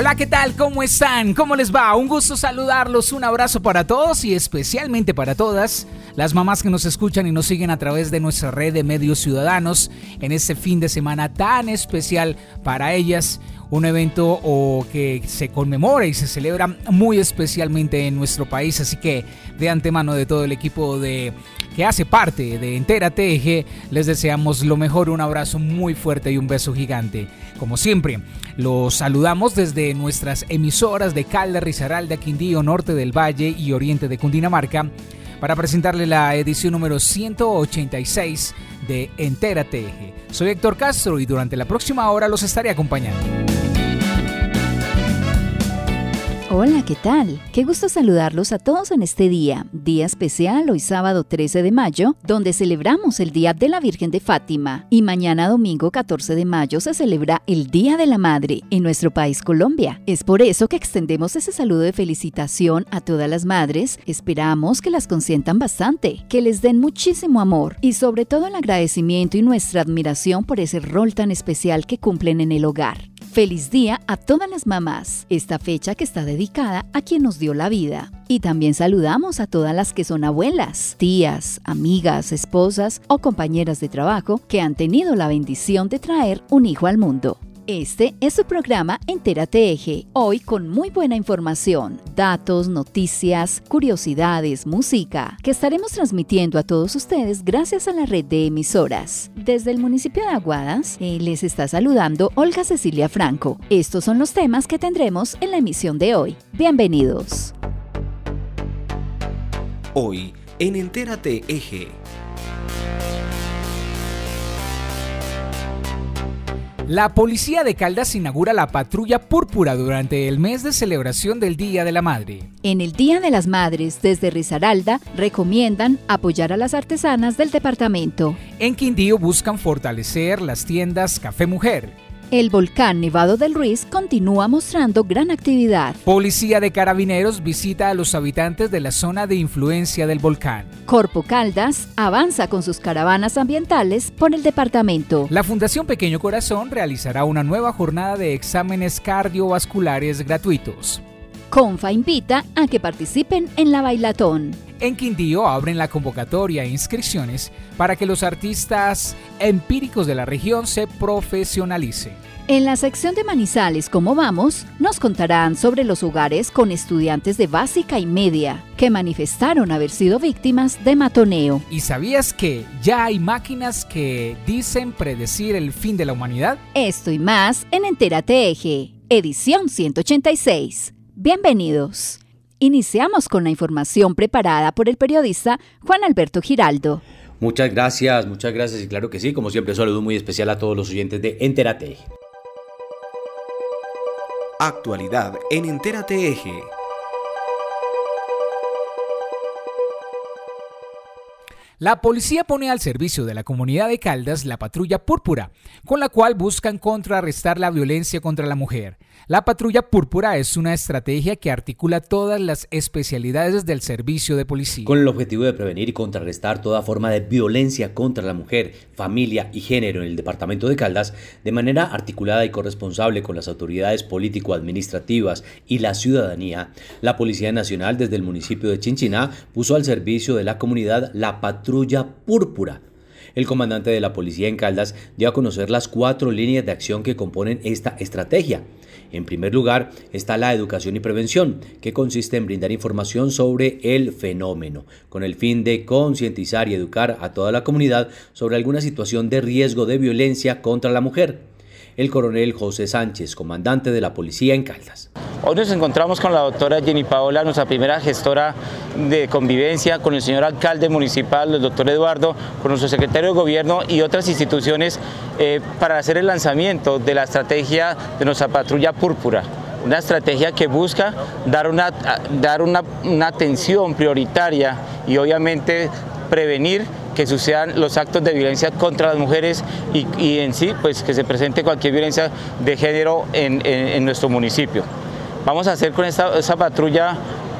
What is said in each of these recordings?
Hola, ¿qué tal? ¿Cómo están? ¿Cómo les va? Un gusto saludarlos, un abrazo para todos y especialmente para todas las mamás que nos escuchan y nos siguen a través de nuestra red de medios ciudadanos en este fin de semana tan especial para ellas un evento o que se conmemora y se celebra muy especialmente en nuestro país. Así que de antemano de todo el equipo de que hace parte de Entera TG, les deseamos lo mejor, un abrazo muy fuerte y un beso gigante. Como siempre, los saludamos desde nuestras emisoras de Calda, Risaralda, Quindío, Norte del Valle y Oriente de Cundinamarca para presentarle la edición número 186 de Entera TG. Soy Héctor Castro y durante la próxima hora los estaré acompañando. Hola, ¿qué tal? Qué gusto saludarlos a todos en este día, día especial hoy sábado 13 de mayo, donde celebramos el Día de la Virgen de Fátima y mañana domingo 14 de mayo se celebra el Día de la Madre en nuestro país Colombia. Es por eso que extendemos ese saludo de felicitación a todas las madres, esperamos que las consientan bastante, que les den muchísimo amor y sobre todo el agradecimiento y nuestra admiración por ese rol tan especial que cumplen en el hogar. Feliz día a todas las mamás, esta fecha que está dedicada a quien nos dio la vida. Y también saludamos a todas las que son abuelas, tías, amigas, esposas o compañeras de trabajo que han tenido la bendición de traer un hijo al mundo. Este es su programa Entérate Eje, hoy con muy buena información, datos, noticias, curiosidades, música, que estaremos transmitiendo a todos ustedes gracias a la red de emisoras. Desde el municipio de Aguadas, eh, les está saludando Olga Cecilia Franco. Estos son los temas que tendremos en la emisión de hoy. Bienvenidos. Hoy en Entérate Eje. La policía de Caldas inaugura la patrulla púrpura durante el mes de celebración del Día de la Madre. En el Día de las Madres, desde Risaralda, recomiendan apoyar a las artesanas del departamento. En Quindío buscan fortalecer las tiendas Café Mujer. El volcán Nevado del Ruiz continúa mostrando gran actividad. Policía de Carabineros visita a los habitantes de la zona de influencia del volcán. Corpo Caldas avanza con sus caravanas ambientales por el departamento. La Fundación Pequeño Corazón realizará una nueva jornada de exámenes cardiovasculares gratuitos. Confa invita a que participen en la bailatón. En Quindío abren la convocatoria e inscripciones para que los artistas empíricos de la región se profesionalicen. En la sección de Manizales, como vamos, nos contarán sobre los hogares con estudiantes de básica y media que manifestaron haber sido víctimas de matoneo. ¿Y sabías que ya hay máquinas que dicen predecir el fin de la humanidad? Esto y más en Entérate Eje, edición 186. Bienvenidos. Iniciamos con la información preparada por el periodista Juan Alberto Giraldo. Muchas gracias, muchas gracias y claro que sí, como siempre, saludo muy especial a todos los oyentes de Entérate. Actualidad en Entérate Eje. La policía pone al servicio de la comunidad de Caldas la patrulla púrpura, con la cual buscan contrarrestar la violencia contra la mujer. La patrulla púrpura es una estrategia que articula todas las especialidades del servicio de policía. Con el objetivo de prevenir y contrarrestar toda forma de violencia contra la mujer, familia y género en el departamento de Caldas, de manera articulada y corresponsable con las autoridades político-administrativas y la ciudadanía, la Policía Nacional desde el municipio de Chinchiná puso al servicio de la comunidad la patrulla púrpura el comandante de la policía en Caldas dio a conocer las cuatro líneas de acción que componen esta estrategia. En primer lugar está la educación y prevención, que consiste en brindar información sobre el fenómeno, con el fin de concientizar y educar a toda la comunidad sobre alguna situación de riesgo de violencia contra la mujer. El coronel José Sánchez, comandante de la policía en Caldas. Hoy nos encontramos con la doctora Jenny Paola, nuestra primera gestora de convivencia, con el señor alcalde municipal, el doctor Eduardo, con nuestro secretario de gobierno y otras instituciones eh, para hacer el lanzamiento de la estrategia de nuestra patrulla púrpura. una estrategia que busca dar una, dar una, atención prioritaria y obviamente prevenir que sucedan los actos de violencia contra las mujeres y, en sí pues que se presente cualquier violencia de género en, nuestro municipio. Vamos a hacer con esta, patrulla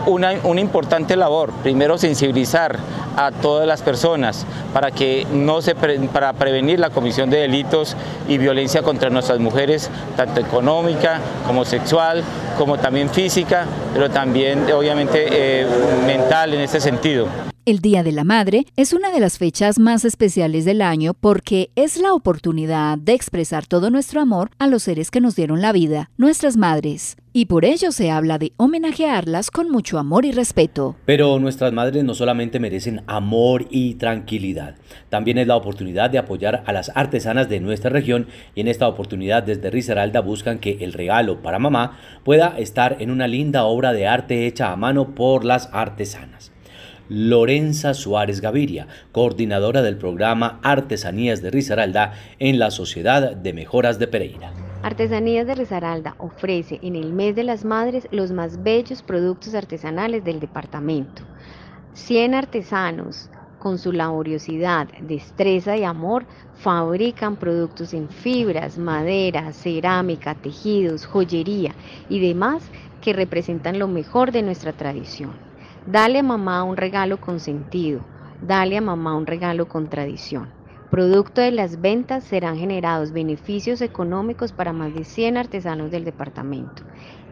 una, importante labor. Primero, sensibilizar a todas las personas para que no se para prevenir la comisión de delitos y violencia contra nuestras mujeres, tanto económica como sexual, como también física, pero también obviamente eh, mental en este sentido. El Día de la Madre es una de las fechas más especiales del año porque es la oportunidad de expresar todo nuestro amor a los seres que nos dieron la vida, nuestras madres. Y por ello se habla de homenajearlas con mucho amor y respeto. Pero nuestras madres no solamente merecen amor y tranquilidad, también es la oportunidad de apoyar a las artesanas de nuestra región y en esta oportunidad desde Risaralda buscan que el regalo para mamá pueda estar en una linda obra de arte hecha a mano por las artesanas. Lorenza Suárez Gaviria, coordinadora del programa Artesanías de Risaralda en la Sociedad de Mejoras de Pereira. Artesanías de Risaralda ofrece en el mes de las madres los más bellos productos artesanales del departamento. 100 artesanos con su laboriosidad, destreza y amor fabrican productos en fibras, madera, cerámica, tejidos, joyería y demás que representan lo mejor de nuestra tradición. Dale a mamá un regalo con sentido, dale a mamá un regalo con tradición. Producto de las ventas serán generados beneficios económicos para más de 100 artesanos del departamento.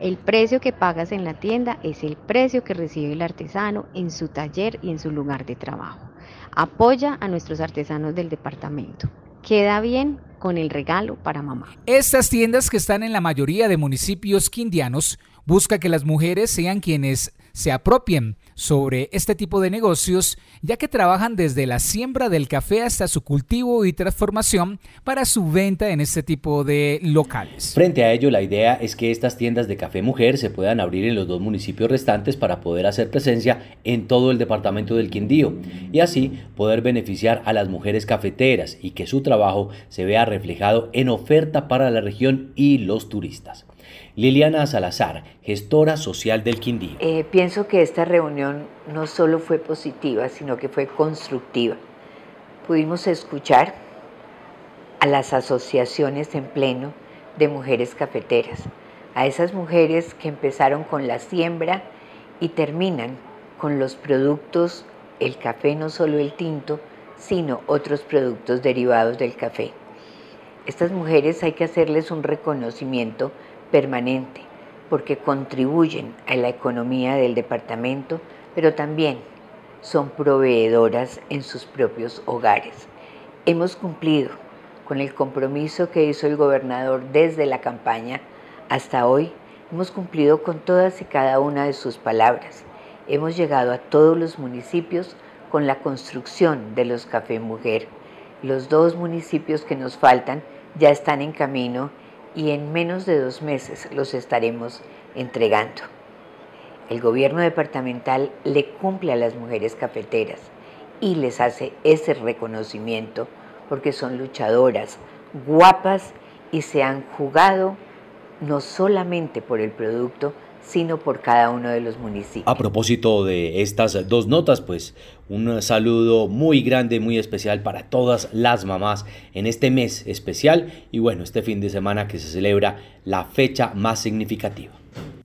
El precio que pagas en la tienda es el precio que recibe el artesano en su taller y en su lugar de trabajo. Apoya a nuestros artesanos del departamento. Queda bien con el regalo para mamá. Estas tiendas que están en la mayoría de municipios quindianos busca que las mujeres sean quienes se apropien sobre este tipo de negocios, ya que trabajan desde la siembra del café hasta su cultivo y transformación para su venta en este tipo de locales. Frente a ello, la idea es que estas tiendas de café mujer se puedan abrir en los dos municipios restantes para poder hacer presencia en todo el departamento del Quindío y así poder beneficiar a las mujeres cafeteras y que su trabajo se vea reflejado en oferta para la región y los turistas. Liliana Salazar, gestora social del Quindío. Eh, pienso que esta reunión no solo fue positiva, sino que fue constructiva. Pudimos escuchar a las asociaciones en pleno de mujeres cafeteras, a esas mujeres que empezaron con la siembra y terminan con los productos, el café, no solo el tinto, sino otros productos derivados del café. Estas mujeres hay que hacerles un reconocimiento permanente, porque contribuyen a la economía del departamento, pero también son proveedoras en sus propios hogares. Hemos cumplido con el compromiso que hizo el gobernador desde la campaña hasta hoy. Hemos cumplido con todas y cada una de sus palabras. Hemos llegado a todos los municipios con la construcción de los Café Mujer. Los dos municipios que nos faltan ya están en camino y en menos de dos meses los estaremos entregando. El gobierno departamental le cumple a las mujeres cafeteras y les hace ese reconocimiento porque son luchadoras, guapas y se han jugado no solamente por el producto, sino por cada uno de los municipios. A propósito de estas dos notas, pues un saludo muy grande, muy especial para todas las mamás en este mes especial y bueno, este fin de semana que se celebra la fecha más significativa.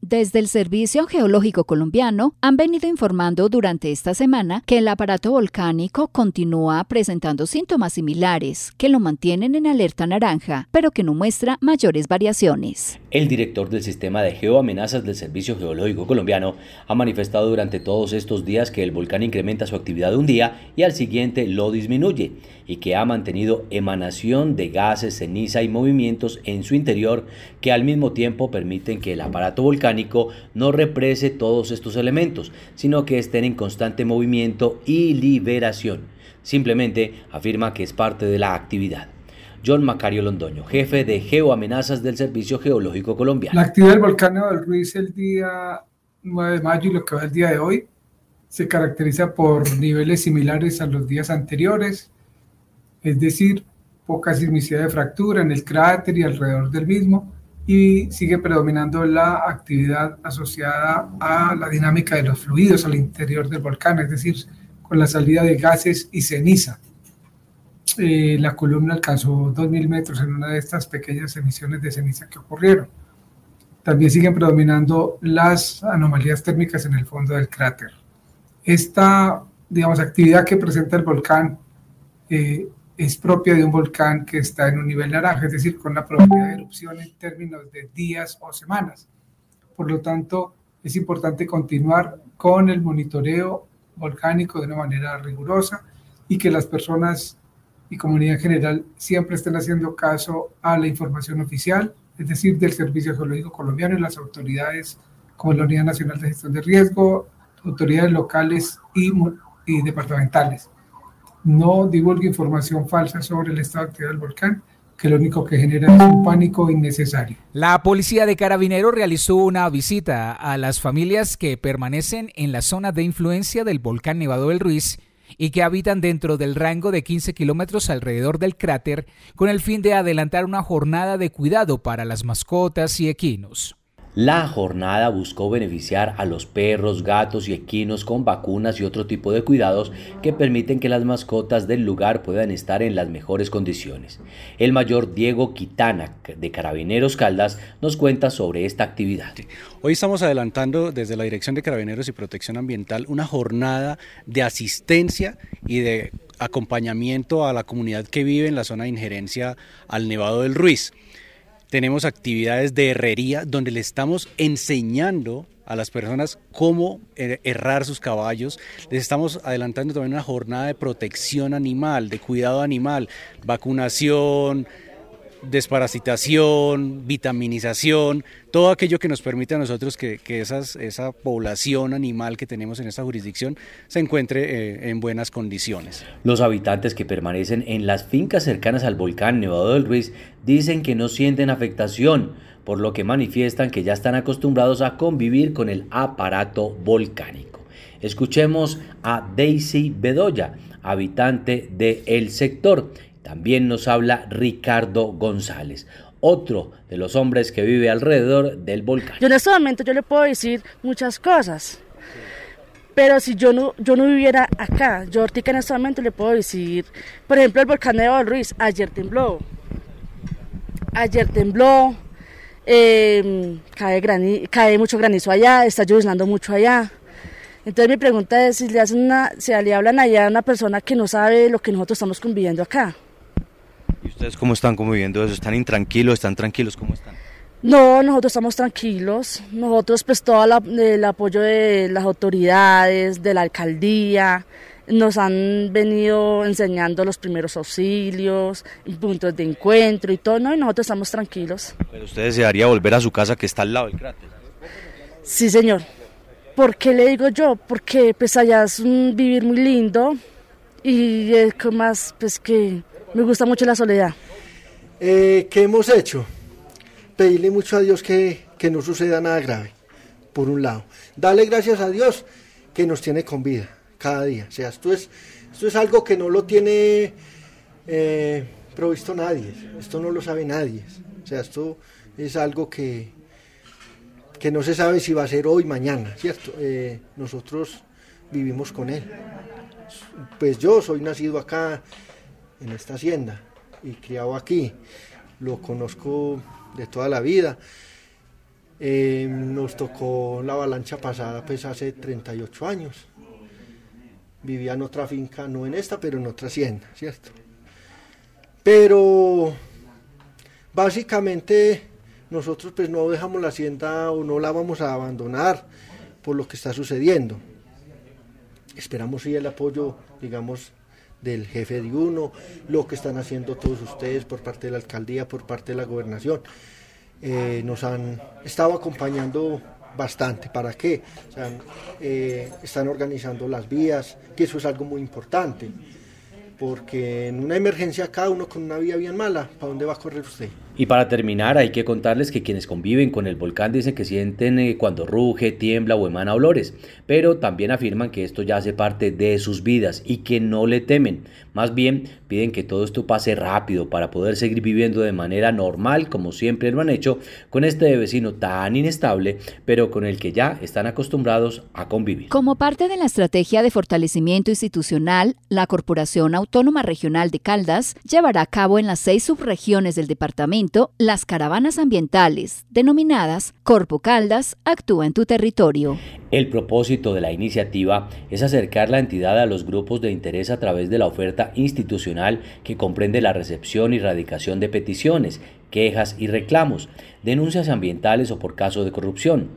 Desde el Servicio Geológico Colombiano han venido informando durante esta semana que el aparato volcánico continúa presentando síntomas similares que lo mantienen en alerta naranja, pero que no muestra mayores variaciones. El director del sistema de geoamenazas del Servicio Geológico Colombiano ha manifestado durante todos estos días que el volcán incrementa su actividad un día y al siguiente lo disminuye y que ha mantenido emanación de gases, ceniza y movimientos en su interior que al mismo tiempo permiten que el aparato volcánico no represe todos estos elementos, sino que estén en constante movimiento y liberación. Simplemente afirma que es parte de la actividad. John Macario Londoño, jefe de geoamenazas del Servicio Geológico Colombiano. La actividad del volcán del Ruiz el día 9 de mayo y lo que va el día de hoy se caracteriza por niveles similares a los días anteriores, es decir, poca sismicidad de fractura en el cráter y alrededor del mismo, y sigue predominando la actividad asociada a la dinámica de los fluidos al interior del volcán, es decir, con la salida de gases y ceniza. Eh, la columna alcanzó 2.000 metros en una de estas pequeñas emisiones de ceniza que ocurrieron. También siguen predominando las anomalías térmicas en el fondo del cráter. Esta, digamos, actividad que presenta el volcán eh, es propia de un volcán que está en un nivel naranja, es decir, con la probabilidad de erupción en términos de días o semanas. Por lo tanto, es importante continuar con el monitoreo volcánico de una manera rigurosa y que las personas y comunidad en general siempre estén haciendo caso a la información oficial, es decir, del Servicio Geológico Colombiano y las autoridades como la Unidad Nacional de Gestión de Riesgo, autoridades locales y, departamentales no divulgue información falsa sobre el estado de del volcán, que lo único que genera es un pánico innecesario. La policía de Carabineros realizó una visita a las familias que permanecen en la zona de influencia del volcán Nevado del Ruiz y que habitan dentro del rango de 15 kilómetros alrededor del cráter con el fin de adelantar una jornada de cuidado para las mascotas y equinos. La jornada buscó beneficiar a los perros, gatos y equinos con vacunas y otro tipo de cuidados que permiten que las mascotas del lugar puedan estar en las mejores condiciones. El mayor Diego Quitana de Carabineros Caldas nos cuenta sobre esta actividad. Hoy estamos adelantando desde la Dirección de Carabineros y Protección Ambiental una jornada de asistencia y de acompañamiento a la comunidad que vive en la zona de injerencia al Nevado del Ruiz tenemos actividades de herrería donde le estamos enseñando a las personas cómo errar sus caballos. Les estamos adelantando también una jornada de protección animal, de cuidado animal, vacunación, desparasitación, vitaminización, todo aquello que nos permite a nosotros que, esa población animal que tenemos en esta jurisdicción se encuentre eh, en buenas condiciones. Los habitantes que permanecen en las fincas cercanas al volcán Nevado del Ruiz dicen que no sienten afectación, por lo que manifiestan que ya están acostumbrados a convivir con el aparato volcánico. Escuchemos a Daisy Bedoya, habitante del sector también nos habla Ricardo González, otro de los hombres que vive alrededor del volcán. Yo en este momento yo le puedo decir muchas cosas, pero si yo no, yo no viviera acá, yo ahorita en este momento le puedo decir, por ejemplo, el volcán de Ruiz, ayer tembló, ayer tembló, em, cae, cae mucho granizo allá, está lloviznando mucho allá. Entonces mi pregunta es si le hacen una, si le hablan allá a una persona que no sabe lo que nosotros estamos conviviendo acá. ¿Y ustedes cómo están conviviendo eso? ¿Están intranquilos? ¿Están tranquilos? ¿Cómo están? No, nosotros estamos tranquilos. Nosotros pues todo el apoyo de las autoridades, de la alcaldía, nos han venido enseñando los primeros auxilios, puntos de encuentro y todo, ¿no? Y nosotros estamos tranquilos. ¿Pero usted desearía volver a su casa que está al lado del cráter? Sí, señor. ¿Por qué le digo yo? Porque pues allá es un vivir muy lindo y es más pues que me gusta mucho la soledad. Eh, ¿Qué hemos hecho? Pedirle mucho a Dios que, no suceda nada grave, por un lado. Dale gracias a Dios que nos tiene con vida cada día. O sea, esto es, esto es algo que no lo tiene eh, provisto nadie. Esto no lo sabe nadie. O sea, esto es algo que, que no se sabe si va a ser hoy, mañana, ¿cierto? Eh, nosotros vivimos con él. Pues yo soy nacido acá en esta hacienda y criado aquí. Lo conozco de toda la vida. Eh, nos tocó la avalancha pasada pues hace 38 años. Vivía en otra finca, no en esta, pero en otra hacienda, ¿cierto? Pero básicamente nosotros pues no dejamos la hacienda o no la vamos a abandonar por lo que está sucediendo. Esperamos sí el apoyo, digamos, del jefe de uno, lo que están haciendo todos ustedes por parte de la alcaldía, por parte de la gobernación. Eh, nos han estado acompañando bastante. ¿Para qué? Eh, están organizando las vías, que eso es algo muy importante porque en una emergencia cada uno con una vía bien mala, ¿para dónde va a correr usted? Y para terminar, hay que contarles que quienes conviven con el volcán dicen que sienten eh, cuando ruge, tiembla o emana olores, pero también afirman que esto ya hace parte de sus vidas y que no le temen. Más bien, piden que todo esto pase rápido para poder seguir viviendo de manera normal, como siempre lo han hecho, con este vecino tan inestable, pero con el que ya están acostumbrados a convivir. Como parte de la estrategia de fortalecimiento institucional, la Corporación Autónoma Regional de Caldas llevará a cabo en las seis subregiones del departamento las caravanas ambientales, denominadas Corpo Caldas, actúa en tu territorio. El propósito de la iniciativa es acercar la entidad a los grupos de interés a través de la oferta institucional que comprende la recepción y radicación de peticiones, quejas y reclamos, denuncias ambientales o por caso de corrupción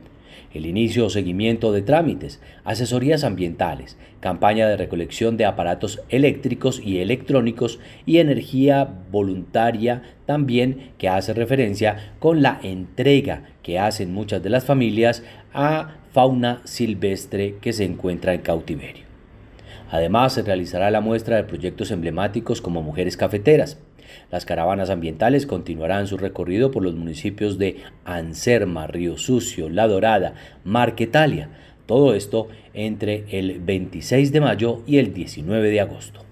el inicio o seguimiento de trámites, asesorías ambientales, campaña de recolección de aparatos eléctricos y electrónicos y energía voluntaria también que hace referencia con la entrega que hacen muchas de las familias a fauna silvestre que se encuentra en cautiverio. Además, se realizará la muestra de proyectos emblemáticos como Mujeres Cafeteras, las caravanas ambientales continuarán su recorrido por los municipios de Anserma, Río Sucio, La Dorada, Marquetalia, todo esto entre el 26 de mayo y el 19 de agosto.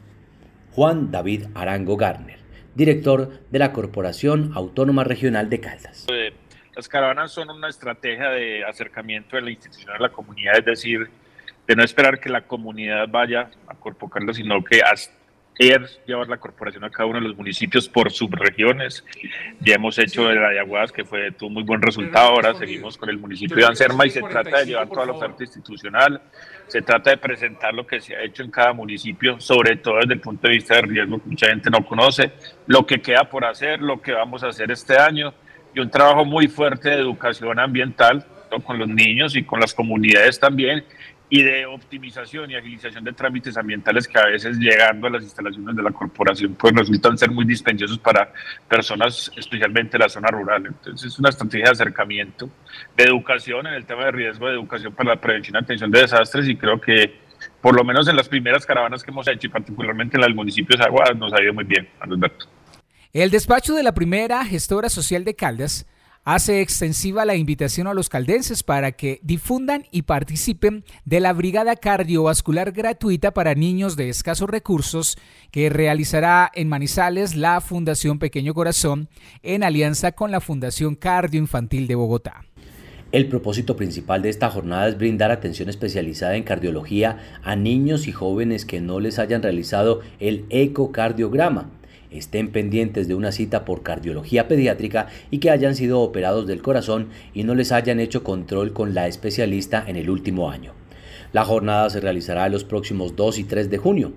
Juan David Arango Garner, director de la Corporación Autónoma Regional de Caldas. Las caravanas son una estrategia de acercamiento de la institución a la comunidad, es decir, de no esperar que la comunidad vaya a Corpo Caldas, sino que hasta es llevar la corporación a cada uno de los municipios por subregiones. Ya hemos hecho el Ayaguas, que fue, tuvo muy buen resultado. Ahora seguimos con el municipio de Anserma y se trata de llevar toda la oferta institucional. Se trata de presentar lo que se ha hecho en cada municipio, sobre todo desde el punto de vista de riesgo que mucha gente no conoce, lo que queda por hacer, lo que vamos a hacer este año y un trabajo muy fuerte de educación ambiental con los niños y con las comunidades también y de optimización y agilización de trámites ambientales que a veces llegando a las instalaciones de la corporación pues resultan ser muy dispendiosos para personas, especialmente en la zona rural. Entonces es una estrategia de acercamiento, de educación en el tema de riesgo, de educación para la prevención y atención de desastres y creo que por lo menos en las primeras caravanas que hemos hecho y particularmente en los municipios de Aguas nos ha ido muy bien, Alberto. El despacho de la primera gestora social de Caldas hace extensiva la invitación a los caldenses para que difundan y participen de la Brigada Cardiovascular Gratuita para Niños de Escasos Recursos que realizará en Manizales la Fundación Pequeño Corazón en alianza con la Fundación Cardio Infantil de Bogotá. El propósito principal de esta jornada es brindar atención especializada en cardiología a niños y jóvenes que no les hayan realizado el ecocardiograma estén pendientes de una cita por cardiología pediátrica y que hayan sido operados del corazón y no les hayan hecho control con la especialista en el último año. La jornada se realizará los próximos 2 y 3 de junio.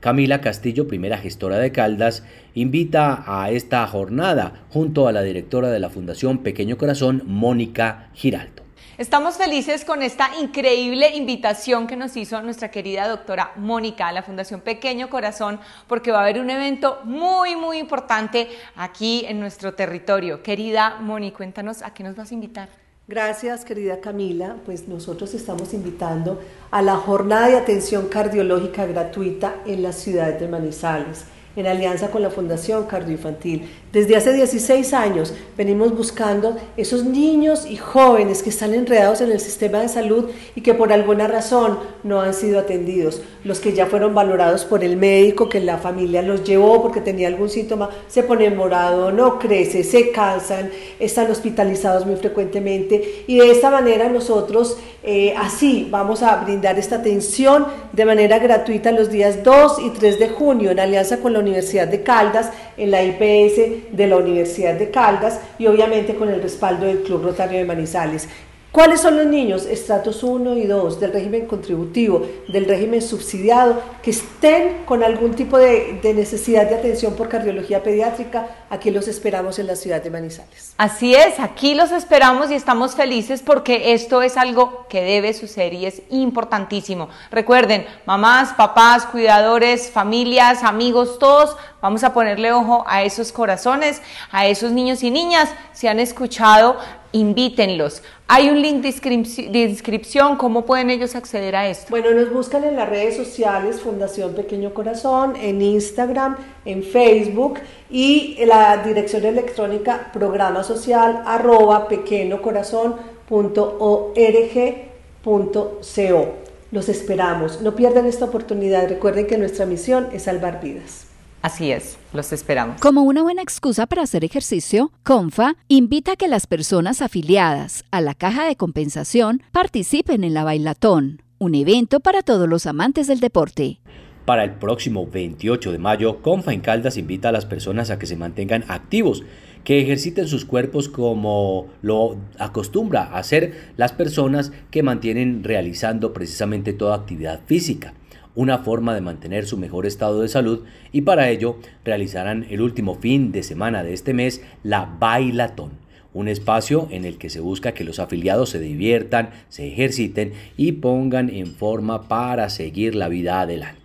Camila Castillo, primera gestora de Caldas, invita a esta jornada junto a la directora de la Fundación Pequeño Corazón, Mónica Giraldo. Estamos felices con esta increíble invitación que nos hizo nuestra querida doctora Mónica a la Fundación Pequeño Corazón, porque va a haber un evento muy, muy importante aquí en nuestro territorio. Querida Mónica, cuéntanos a qué nos vas a invitar. Gracias, querida Camila. Pues nosotros estamos invitando a la jornada de atención cardiológica gratuita en las ciudades de Manizales en alianza con la Fundación Cardioinfantil. Desde hace 16 años venimos buscando esos niños y jóvenes que están enredados en el sistema de salud y que por alguna razón no han sido atendidos. Los que ya fueron valorados por el médico, que la familia los llevó porque tenía algún síntoma, se ponen morado, no crece, se cansan, están hospitalizados muy frecuentemente y de esta manera nosotros eh, así vamos a brindar esta atención de manera gratuita los días 2 y 3 de junio en alianza con la Universidad de Caldas, en la IPS de la Universidad de Caldas y obviamente con el respaldo del Club Rotario de Manizales. ¿Cuáles son los niños? Estratos 1 y 2 del régimen contributivo, del régimen subsidiado, que estén con algún tipo de, necesidad de atención por cardiología pediátrica. Aquí los esperamos en la ciudad de Manizales. Así es, aquí los esperamos y estamos felices porque esto es algo que debe suceder y es importantísimo. Recuerden, mamás, papás, cuidadores, familias, amigos, todos vamos a ponerle ojo a esos corazones, a esos niños y niñas. Si han escuchado invítenlos. Hay un link de inscripción, ¿cómo pueden ellos acceder a esto? Bueno, nos buscan en las redes sociales Fundación Pequeño Corazón, en Instagram, en Facebook y la dirección electrónica programa social arroba pequeñocorazón.org.co. Los esperamos, no pierdan esta oportunidad, recuerden que nuestra misión es salvar vidas. Así es, los esperamos. Como una buena excusa para hacer ejercicio, CONFA invita a que las personas afiliadas a la caja de compensación participen en la Bailatón, un evento para todos los amantes del deporte. Para el próximo 28 de mayo, CONFA en Caldas invita a las personas a que se mantengan activos, que ejerciten sus cuerpos como lo acostumbra a hacer las personas que mantienen realizando precisamente toda actividad física una forma de mantener su mejor estado de salud y para ello realizarán el último fin de semana de este mes la Bailatón, un espacio en el que se busca que los afiliados se diviertan, se ejerciten y pongan en forma para seguir la vida adelante.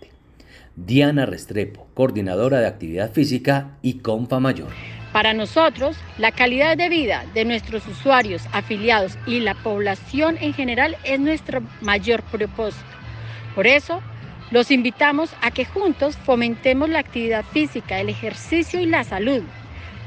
Diana Restrepo, coordinadora de actividad física y Confa Mayor. Para nosotros, la calidad de vida de nuestros usuarios, afiliados y la población en general es nuestro mayor propósito. Por eso, los invitamos a que juntos fomentemos la actividad física, el ejercicio y la salud.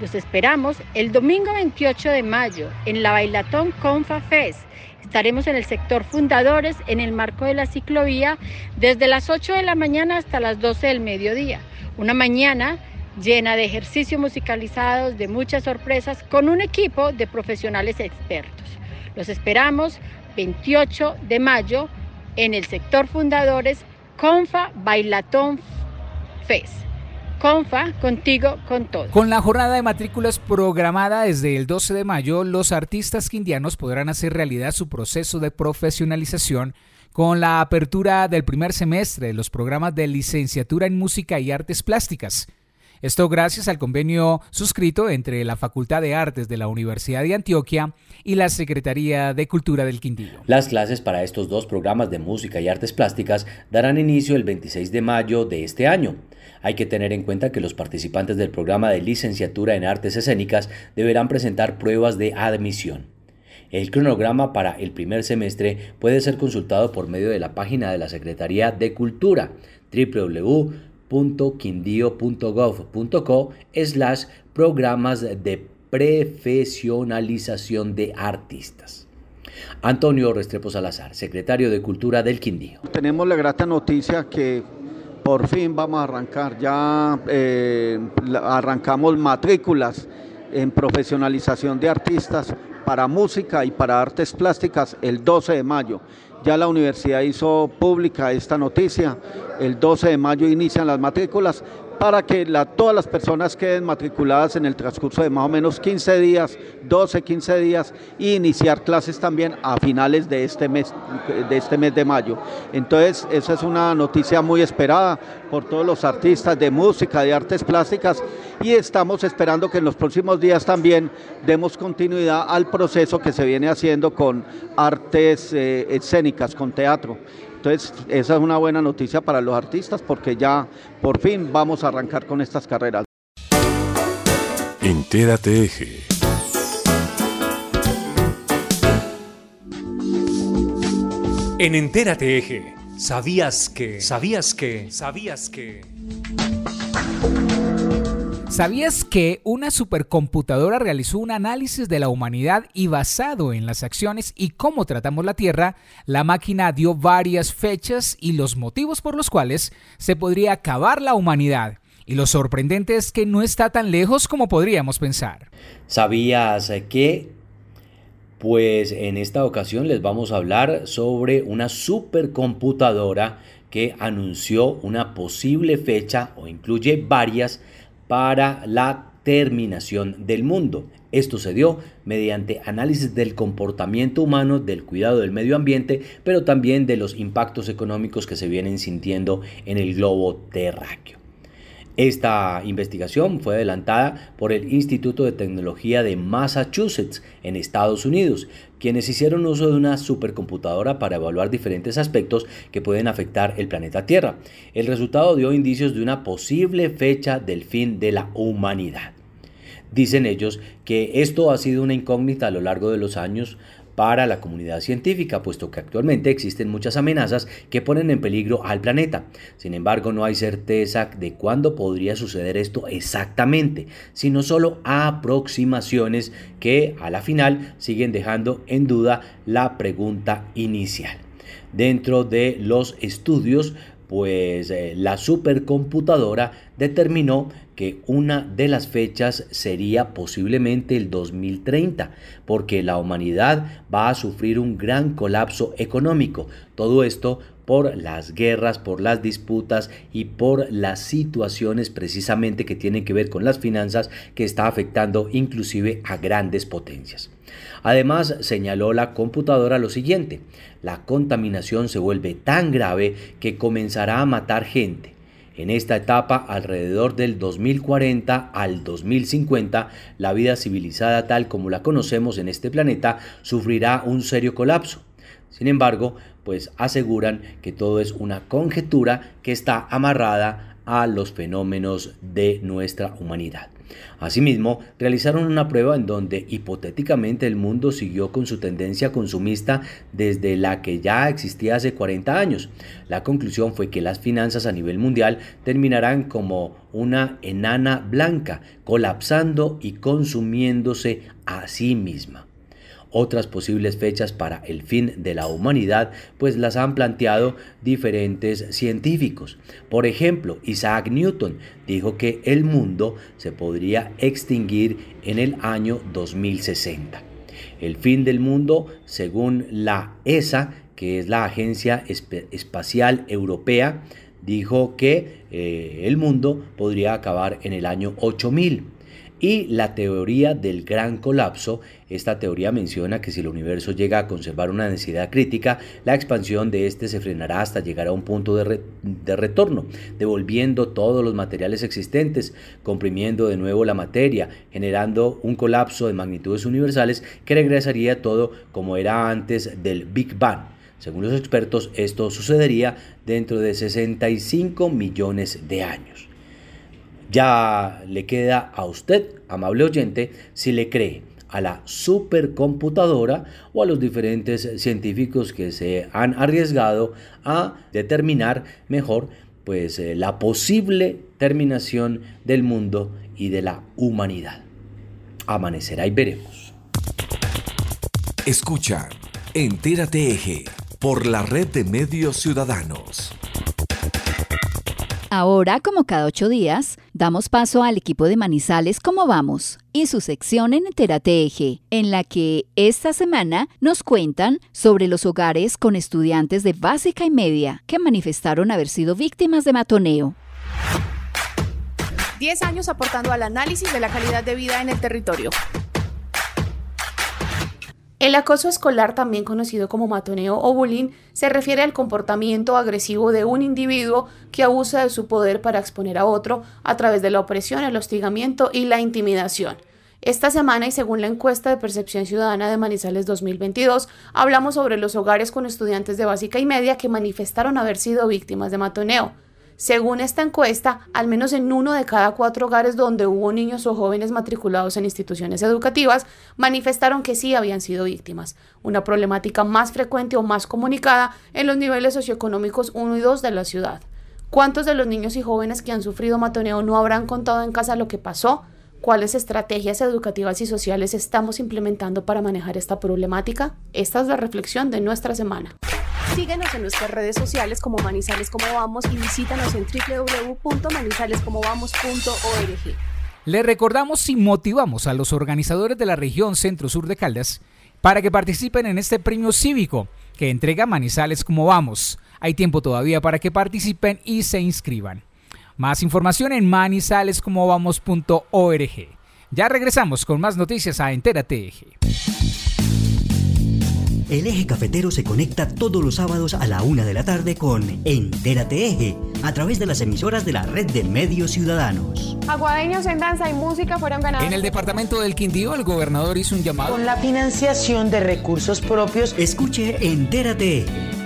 Los esperamos el domingo 28 de mayo en la Bailatón Confa Fest. Estaremos en el sector Fundadores en el marco de la ciclovía desde las 8 de la mañana hasta las 12 del mediodía. Una mañana llena de ejercicios musicalizados, de muchas sorpresas, con un equipo de profesionales expertos. Los esperamos 28 de mayo en el sector Fundadores Confa Bailatón Fest. Confa, contigo, con todo. Con la jornada de matrículas programada desde el 12 de mayo, los artistas quindianos podrán hacer realidad su proceso de profesionalización con la apertura del primer semestre de los programas de licenciatura en música y artes plásticas. Esto gracias al convenio suscrito entre la Facultad de Artes de la Universidad de Antioquia y la Secretaría de Cultura del Quindío. Las clases para estos dos programas de música y artes plásticas darán inicio el 26 de mayo de este año. Hay que tener en cuenta que los participantes del programa de licenciatura en artes escénicas deberán presentar pruebas de admisión. El cronograma para el primer semestre puede ser consultado por medio de la página de la Secretaría de Cultura www www.quindío.gov.co slash programas de profesionalización de artistas. Antonio Restrepo Salazar, secretario de Cultura del Quindío. Tenemos la grata noticia que por fin vamos a arrancar, ya eh, arrancamos matrículas en profesionalización de artistas para música y para artes plásticas el 12 de mayo. Ya la universidad hizo pública esta noticia. El 12 de mayo inician las matrículas para que todas las personas queden matriculadas en el transcurso de más o menos 15 días, 12, 15 días, e iniciar clases también a finales de este mes de, este mes de mayo. Entonces, esa es una noticia muy esperada por todos los artistas de música, de artes plásticas, y estamos esperando que en los próximos días también demos continuidad al proceso que se viene haciendo con artes eh, escénicas, con teatro. Entonces, esa es una buena noticia para los artistas porque ya por fin vamos a arrancar con estas carreras. Entérate Eje. En Entérate Eje, ¿sabías que? ¿Sabías que? ¿Sabías que? ¿Sabías que una supercomputadora realizó un análisis de la humanidad y basado en las acciones y cómo tratamos la Tierra, la máquina dio varias fechas y los motivos por los cuales se podría acabar la humanidad? Y lo sorprendente es que no está tan lejos como podríamos pensar. ¿Sabías que? Pues en esta ocasión les vamos a hablar sobre una supercomputadora que anunció una posible fecha o incluye varias para la terminación del mundo. Esto se dio mediante análisis del comportamiento humano, del cuidado del medio ambiente, pero también de los impactos económicos que se vienen sintiendo en el globo terráqueo. Esta investigación fue adelantada por el Instituto de Tecnología de Massachusetts en Estados Unidos, quienes hicieron uso de una supercomputadora para evaluar diferentes aspectos que pueden afectar el planeta Tierra. El resultado dio indicios de una posible fecha del fin de la humanidad. Dicen ellos que esto ha sido una incógnita a lo largo de los años para la comunidad científica, puesto que actualmente existen muchas amenazas que ponen en peligro al planeta. Sin embargo, no hay certeza de cuándo podría suceder esto exactamente, sino solo aproximaciones que a la final siguen dejando en duda la pregunta inicial. Dentro de los estudios, pues eh, la supercomputadora determinó que una de las fechas sería posiblemente el 2030, porque la humanidad va a sufrir un gran colapso económico. Todo esto por las guerras, por las disputas y por las situaciones precisamente que tienen que ver con las finanzas que está afectando inclusive a grandes potencias. Además, señaló la computadora lo siguiente, la contaminación se vuelve tan grave que comenzará a matar gente. En esta etapa, alrededor del 2040 al 2050, la vida civilizada tal como la conocemos en este planeta sufrirá un serio colapso. Sin embargo, pues aseguran que todo es una conjetura que está amarrada a los fenómenos de nuestra humanidad. Asimismo, realizaron una prueba en donde hipotéticamente el mundo siguió con su tendencia consumista desde la que ya existía hace 40 años. La conclusión fue que las finanzas a nivel mundial terminarán como una enana blanca, colapsando y consumiéndose a sí misma otras posibles fechas para el fin de la humanidad, pues las han planteado diferentes científicos. Por ejemplo, Isaac Newton dijo que el mundo se podría extinguir en el año 2060. El fin del mundo, según la ESA, que es la Agencia Espacial Europea, dijo que eh, el mundo podría acabar en el año 8000 y la teoría del gran colapso. Esta teoría menciona que si el universo llega a conservar una densidad crítica, la expansión de este se frenará hasta llegar a un punto de, de, retorno, devolviendo todos los materiales existentes, comprimiendo de nuevo la materia, generando un colapso de magnitudes universales que regresaría todo como era antes del Big Bang. Según los expertos, esto sucedería dentro de 65 millones de años. Ya le queda a usted, amable oyente, si le cree a la supercomputadora o a los diferentes científicos que se han arriesgado a determinar mejor pues eh, la posible terminación del mundo y de la humanidad. Amanecerá y veremos. Escucha, entérate eje por la red de medios ciudadanos. Ahora, como cada ocho días, damos paso al equipo de Manizales ¿Cómo vamos? y su sección en Entérate Eje, en la que esta semana nos cuentan sobre los hogares con estudiantes de básica y media que manifestaron haber sido víctimas de matoneo. Diez años aportando al análisis de la calidad de vida en el territorio. El acoso escolar, también conocido como matoneo o bullying, se refiere al comportamiento agresivo de un individuo que abusa de su poder para exponer a otro a través de la opresión, el hostigamiento y la intimidación. Esta semana y según la encuesta de percepción ciudadana de Manizales 2022, hablamos sobre los hogares con estudiantes de básica y media que manifestaron haber sido víctimas de matoneo. Según esta encuesta, al menos en uno de cada cuatro hogares donde hubo niños o jóvenes matriculados en instituciones educativas, manifestaron que sí habían sido víctimas, una problemática más frecuente o más comunicada en los niveles socioeconómicos 1 y 2 de la ciudad. ¿Cuántos de los niños y jóvenes que han sufrido matoneo no habrán contado en casa lo que pasó? ¿Cuáles estrategias educativas y sociales estamos implementando para manejar esta problemática? Esta es la reflexión de nuestra semana. Síguenos en nuestras redes sociales como Manizales Como Vamos y visítanos en www.manizalescomovamos.org. Le recordamos y motivamos a los organizadores de la región centro-sur de Caldas para que participen en este premio cívico que entrega Manizales Como Vamos. Hay tiempo todavía para que participen y se inscriban. Más información en manizalescomovamos.org. Ya regresamos con más noticias a Entérate el eje cafetero se conecta todos los sábados a la una de la tarde con Entérate Eje, a través de las emisoras de la red de medios ciudadanos. Aguadeños en danza y música fueron ganados. En el departamento del Quindío, el gobernador hizo un llamado. Con la financiación de recursos propios. Escuche Entérate Eje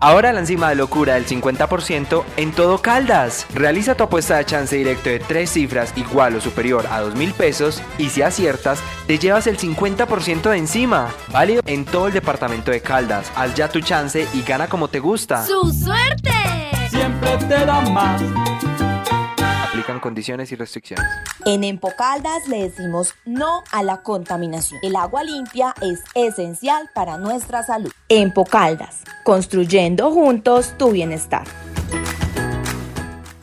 Ahora la enzima de locura del 50% en todo Caldas. Realiza tu apuesta de chance directo de tres cifras igual o superior a 2 mil pesos y si aciertas, te llevas el 50% de encima. Válido en todo el departamento de Caldas. Haz ya tu chance y gana como te gusta. ¡Su suerte! Siempre te da más. Aplican condiciones y restricciones. En Empocaldas le decimos no a la contaminación. El agua limpia es esencial para nuestra salud. Empocaldas, construyendo juntos tu bienestar.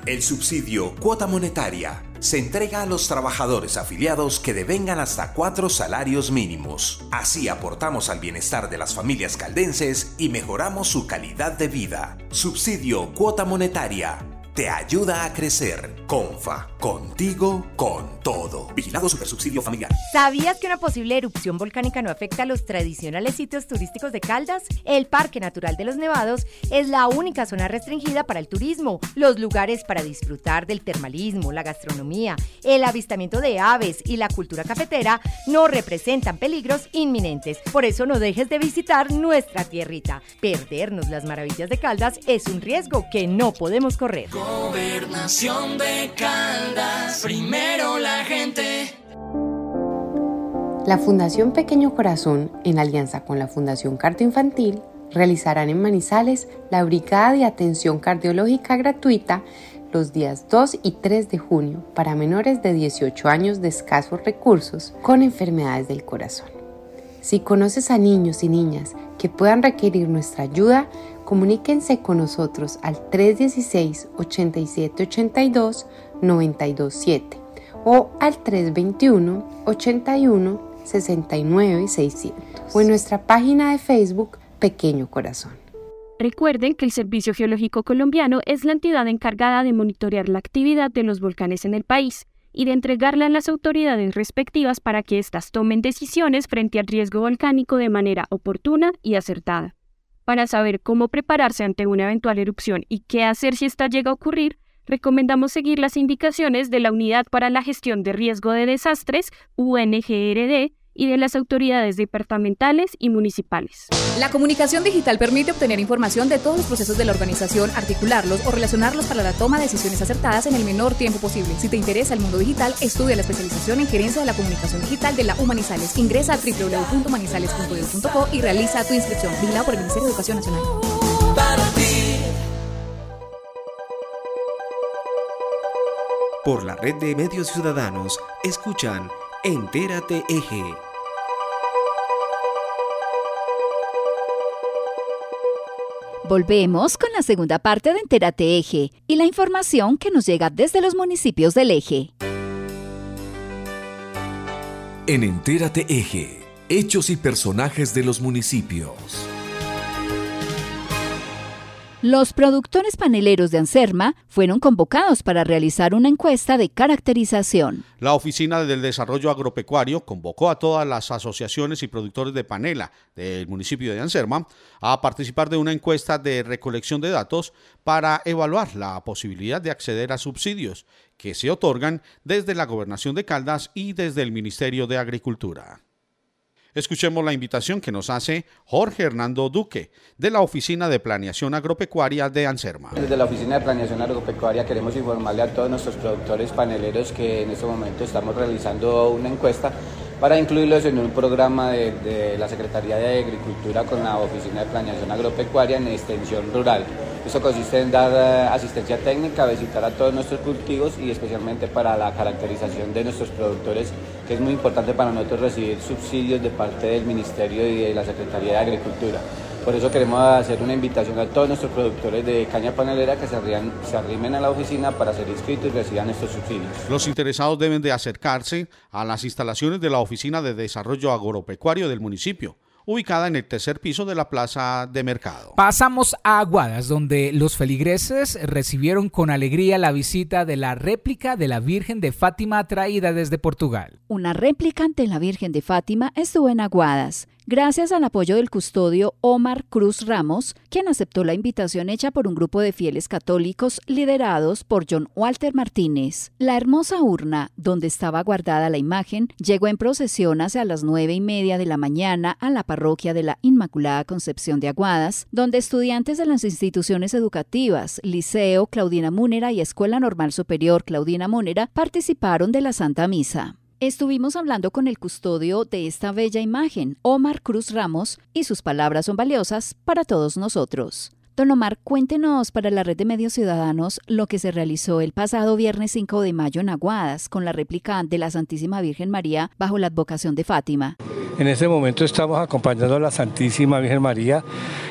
El subsidio cuota monetaria se entrega a los trabajadores afiliados que devengan hasta cuatro salarios mínimos. Así aportamos al bienestar de las familias caldenses y mejoramos su calidad de vida. Subsidio cuota monetaria te ayuda a crecer. Confa, contigo, con todo. Vigilado Supersubsidio Familiar. ¿Sabías que una posible erupción volcánica no afecta a los tradicionales sitios turísticos de Caldas? El Parque Natural de los Nevados es la única zona restringida para el turismo. Los lugares para disfrutar del termalismo, la gastronomía, el avistamiento de aves y la cultura cafetera no representan peligros inminentes. Por eso no dejes de visitar nuestra tierrita. Perdernos las maravillas de Caldas es un riesgo que no podemos correr. Gobernación de Caldas, primero la gente. La Fundación Pequeño Corazón, en alianza con la Fundación Infantil, realizarán en Manizales la Brigada de Atención Cardiológica Gratuita los días 2 y 3 de junio para menores de 18 años de escasos recursos con enfermedades del corazón. Si conoces a niños y niñas que puedan requerir nuestra ayuda, comuníquense con nosotros al 316-8782-927 o al 321-81-69-600 o en nuestra página de Facebook Pequeño Corazón. Recuerden que el Servicio Geológico Colombiano es la entidad encargada de monitorear la actividad de los volcanes en el país y de entregarla a las autoridades respectivas para que éstas tomen decisiones frente al riesgo volcánico de manera oportuna y acertada. Para saber cómo prepararse ante una eventual erupción y qué hacer si esta llega a ocurrir, recomendamos seguir las indicaciones de la Unidad para la Gestión de Riesgo de Desastres, UNGRD, y de las autoridades departamentales y municipales. La comunicación digital permite obtener información de todos los procesos de la organización, articularlos o relacionarlos para la toma de decisiones acertadas en el menor tiempo posible. Si te interesa el mundo digital, estudia la especialización en gerencia de la comunicación digital de la Humanizales. Ingresa a www.humanizales.edu.co y realiza tu inscripción. Vigilado por el Ministerio de Educación Nacional. Por la red de medios ciudadanos, escuchan Entérate Eje. Volvemos con la segunda parte de Entérate Eje y la información que nos llega desde los municipios del eje. En Entérate Eje, hechos y personajes de los municipios. Los productores paneleros de Anserma fueron convocados para realizar una encuesta de caracterización. La Oficina del Desarrollo Agropecuario convocó a todas las asociaciones y productores de panela del municipio de Anserma a participar de una encuesta de recolección de datos para evaluar la posibilidad de acceder a subsidios que se otorgan desde la Gobernación de Caldas y desde el Ministerio de Agricultura. Escuchemos la invitación que nos hace Jorge Hernando Duque, de la Oficina de Planeación Agropecuaria de Anserma. Desde la Oficina de Planeación Agropecuaria queremos informarle a todos nuestros productores paneleros que en este momento estamos realizando una encuesta para incluirlos en un programa de, la Secretaría de Agricultura con la Oficina de Planeación Agropecuaria en extensión rural. Eso consiste en dar eh, asistencia técnica, visitar a todos nuestros cultivos y especialmente para la caracterización de nuestros productores, que es muy importante para nosotros recibir subsidios de parte del Ministerio y de la Secretaría de Agricultura. Por eso queremos hacer una invitación a todos nuestros productores de caña panelera que se, arrían, se arrimen a la oficina para ser inscritos y reciban estos subsidios. Los interesados deben de acercarse a las instalaciones de la Oficina de Desarrollo Agropecuario del municipio ubicada en el tercer piso de la plaza de mercado. Pasamos a Aguadas, donde los feligreses recibieron con alegría la visita de la réplica de la Virgen de Fátima traída desde Portugal. Una réplica de la Virgen de Fátima estuvo en Aguadas gracias al apoyo del custodio Omar Cruz Ramos, quien aceptó la invitación hecha por un grupo de fieles católicos liderados por John Walter Martínez. La hermosa urna, donde estaba guardada la imagen, llegó en procesión hacia las nueve y media de la mañana a la parroquia de la Inmaculada Concepción de Aguadas, donde estudiantes de las instituciones educativas, Liceo Claudina Múnera y Escuela Normal Superior Claudina Múnera participaron de la Santa Misa. Estuvimos hablando con el custodio de esta bella imagen, Omar Cruz Ramos, y sus palabras son valiosas para todos nosotros. Don Omar, cuéntenos para la red de medios ciudadanos lo que se realizó el pasado viernes 5 de mayo en Aguadas con la réplica de la Santísima Virgen María bajo la advocación de Fátima. En este momento estamos acompañando a la Santísima Virgen María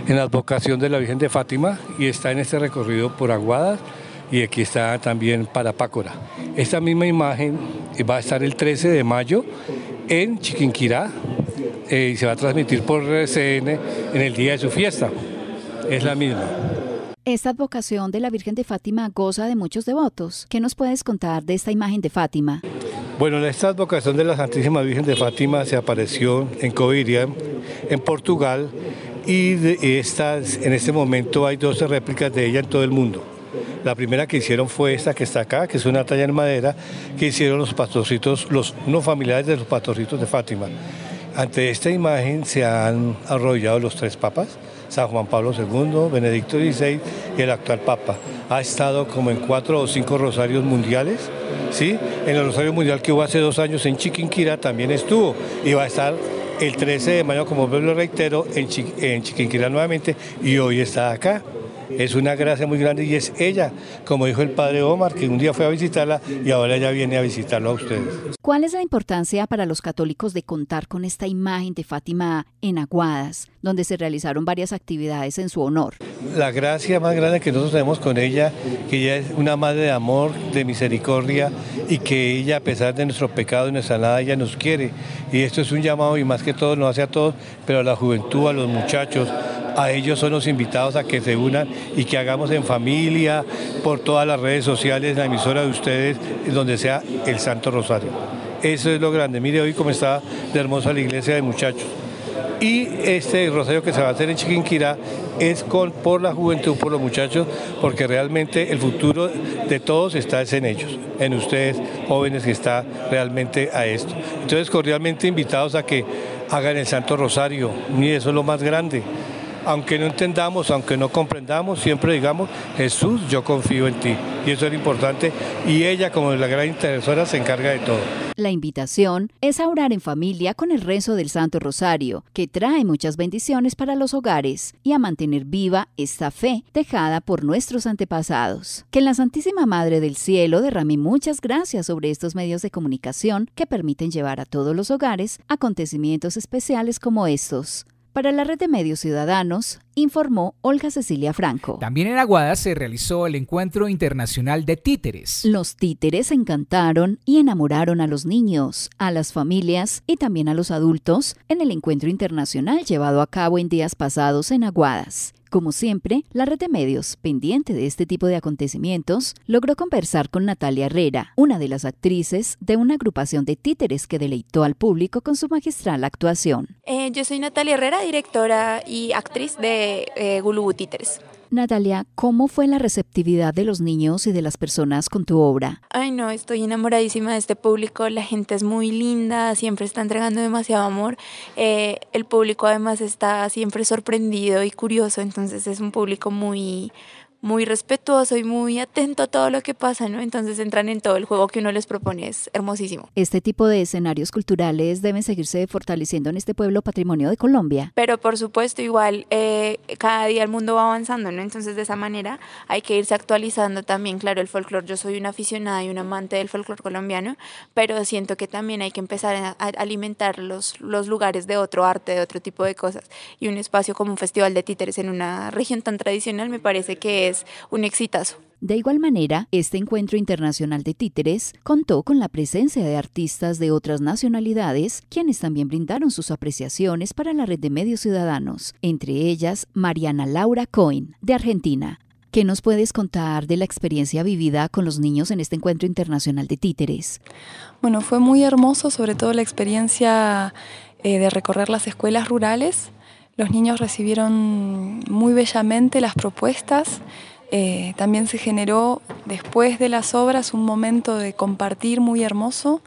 en la advocación de la Virgen de Fátima y está en este recorrido por Aguadas y aquí está también para Pácora. Esta misma imagen va a estar el 13 de mayo en Chiquinquirá eh, y se va a transmitir por RCN en el día de su fiesta. Es la misma. Esta advocación de la Virgen de Fátima goza de muchos devotos. ¿Qué nos puedes contar de esta imagen de Fátima? Bueno, esta advocación de la Santísima Virgen de Fátima se apareció en Coviria, en Portugal, y de estas, en este momento hay 12 réplicas de ella en todo el mundo. La primera que hicieron fue esta que está acá, que es una talla en madera, que hicieron los pastorcitos, los unos familiares de los pastorcitos de Fátima. Ante esta imagen se han arrollado los tres papas, San Juan Pablo II, Benedicto XVI y el actual Papa. Ha estado como en cuatro o cinco rosarios mundiales, ¿sí? En el rosario mundial que hubo hace dos años en Chiquinquirá también estuvo y va a estar el 13 de mayo, como lo reitero, en Chiquinquirá nuevamente y hoy está acá es una gracia muy grande y es ella, como dijo el padre Omar, que un día fue a visitarla y ahora ella viene a visitarlo a ustedes. ¿Cuál es la importancia para los católicos de contar con esta imagen de Fátima en Aguadas, donde se realizaron varias actividades en su honor? La gracia más grande que nosotros tenemos con ella, que ella es una madre de amor, de misericordia y que ella, a pesar de nuestro pecado y nuestra nada, ella nos quiere. Y esto es un llamado y más que todo nos hace a todos, pero a la juventud, a los muchachos, a ellos son los invitados a que se unan y que hagamos en familia, por todas las redes sociales, la emisora de ustedes, donde sea el Santo Rosario. Eso es lo grande. Mire hoy cómo está de hermosa la iglesia de muchachos. Y este rosario que se va a hacer en Chiquinquirá es con, por la juventud, por los muchachos, porque realmente el futuro de todos está en ellos, en ustedes, jóvenes que están realmente a esto. Entonces, cordialmente invitados a que hagan el Santo Rosario, y eso es lo más grande aunque no entendamos, aunque no comprendamos, siempre digamos, Jesús, yo confío en ti. Y eso es importante. Y ella, como la gran intercesora, se encarga de todo. La invitación es a orar en familia con el rezo del Santo Rosario, que trae muchas bendiciones para los hogares, y a mantener viva esta fe dejada por nuestros antepasados. Que la Santísima Madre del Cielo derrame muchas gracias sobre estos medios de comunicación que permiten llevar a todos los hogares acontecimientos especiales como estos. Para la red de medios ciudadanos, informó Olga Cecilia Franco. También en Aguada se realizó el Encuentro Internacional de Títeres. Los títeres encantaron y enamoraron a los niños, a las familias y también a los adultos en el encuentro internacional llevado a cabo en días pasados en Aguadas. Como siempre, la red de medios, pendiente de este tipo de acontecimientos, logró conversar con Natalia Herrera, una de las actrices de una agrupación de títeres que deleitó al público con su magistral actuación. Eh, yo soy Natalia Herrera, directora y actriz de eh, Gulubu Títeres. Natalia, ¿cómo fue la receptividad de los niños y de las personas con tu obra? Ay, no, estoy enamoradísima de este público. La gente es muy linda, siempre está entregando demasiado amor. Eh, el público además está siempre sorprendido y curioso, entonces es un público muy, muy respetuoso y muy atento a todo lo que pasa, ¿no? Entonces entran en todo el juego que uno les propone, es hermosísimo. Este tipo de escenarios culturales deben seguirse fortaleciendo en este pueblo patrimonio de Colombia. Pero por supuesto, igual, eh, cada día el mundo va avanzando, ¿no? Entonces de esa manera hay que irse actualizando también, claro, el folclore. Yo soy una aficionada y un amante del folclore colombiano, pero siento que también hay que empezar a, alimentar los, los lugares de otro arte, de otro tipo de cosas. Y un espacio como un festival de títeres en una región tan tradicional me parece que es un exitazo. De igual manera, este encuentro internacional de títeres contó con la presencia de artistas de otras nacionalidades, quienes también brindaron sus apreciaciones para la red de medios ciudadanos, entre ellas Mariana Laura Cohen, de Argentina. ¿Qué nos puedes contar de la experiencia vivida con los niños en este encuentro internacional de títeres? Bueno, fue muy hermoso, sobre todo la experiencia eh, de recorrer las escuelas rurales. Los niños recibieron muy bellamente las propuestas eh, también se generó después de las obras un momento de compartir muy hermoso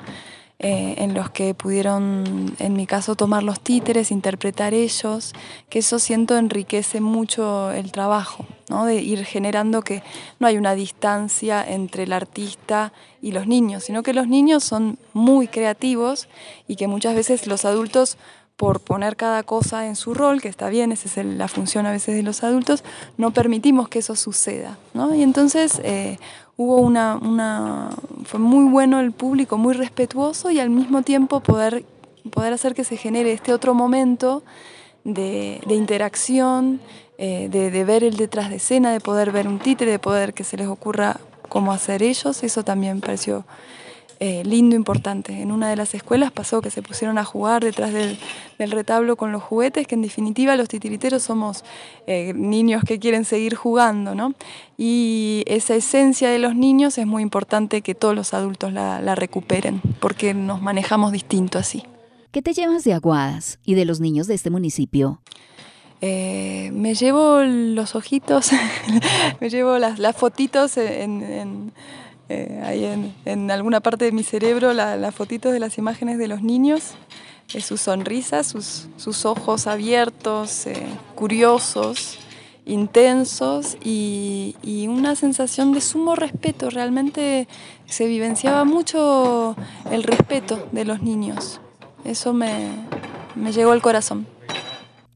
eh, en los que pudieron, en mi caso, tomar los títeres, interpretar ellos, que eso siento enriquece mucho el trabajo, ¿no? de ir generando que no hay una distancia entre el artista y los niños, sino que los niños son muy creativos y que muchas veces los adultos por poner cada cosa en su rol, que está bien, esa es la función a veces de los adultos, no permitimos que eso suceda. ¿no? Y entonces eh, hubo una, una, fue muy bueno el público, muy respetuoso y al mismo tiempo poder, poder hacer que se genere este otro momento de, interacción, eh, de, de, ver el detrás de escena, de poder ver un títere, de poder que se les ocurra cómo hacer ellos, eso también pareció eh, lindo, importante. En una de las escuelas pasó que se pusieron a jugar detrás del, retablo con los juguetes, que en definitiva los titiriteros somos eh, niños que quieren seguir jugando, ¿no? Y esa esencia de los niños es muy importante que todos los adultos la, recuperen, porque nos manejamos distinto así. ¿Qué te llevas de Aguadas y de los niños de este municipio? Eh, me llevo los ojitos, me llevo las, las fotitos en eh, ahí en, alguna parte de mi cerebro las fotitos de las imágenes de los niños, eh, sus sonrisas, sus, ojos abiertos, eh, curiosos, intensos y, una sensación de sumo respeto. Realmente se vivenciaba mucho el respeto de los niños. Eso me llegó al corazón.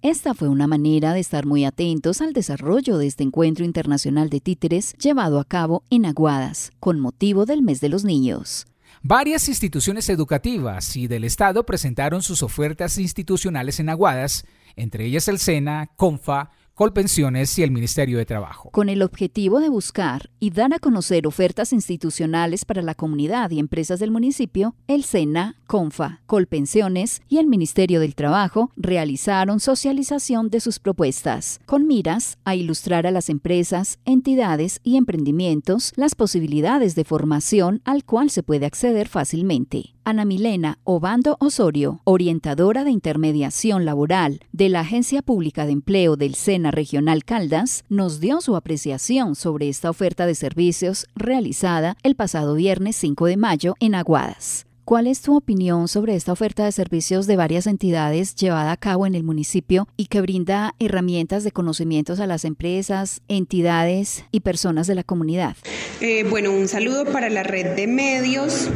Esta fue una manera de estar muy atentos al desarrollo de este encuentro internacional de títeres llevado a cabo en Aguadas, con motivo del mes de los niños. Varias instituciones educativas y del Estado presentaron sus ofertas institucionales en Aguadas, entre ellas el SENA, CONFA, Colpensiones y el Ministerio de Trabajo. Con el objetivo de buscar y dar a conocer ofertas institucionales para la comunidad y empresas del municipio, el SENA, CONFA, Colpensiones y el Ministerio del Trabajo realizaron socialización de sus propuestas, con miras a ilustrar a las empresas, entidades y emprendimientos las posibilidades de formación al cual se puede acceder fácilmente. Ana Milena Obando Osorio, orientadora de intermediación laboral de la Agencia Pública de Empleo del SENA Regional Caldas, nos dio su apreciación sobre esta oferta de servicios realizada el pasado viernes 5 de mayo en Aguadas. ¿Cuál es tu opinión sobre esta oferta de servicios de varias entidades llevada a cabo en el municipio y que brinda herramientas de conocimientos a las empresas, entidades y personas de la comunidad? Eh, bueno, un saludo para la red de medios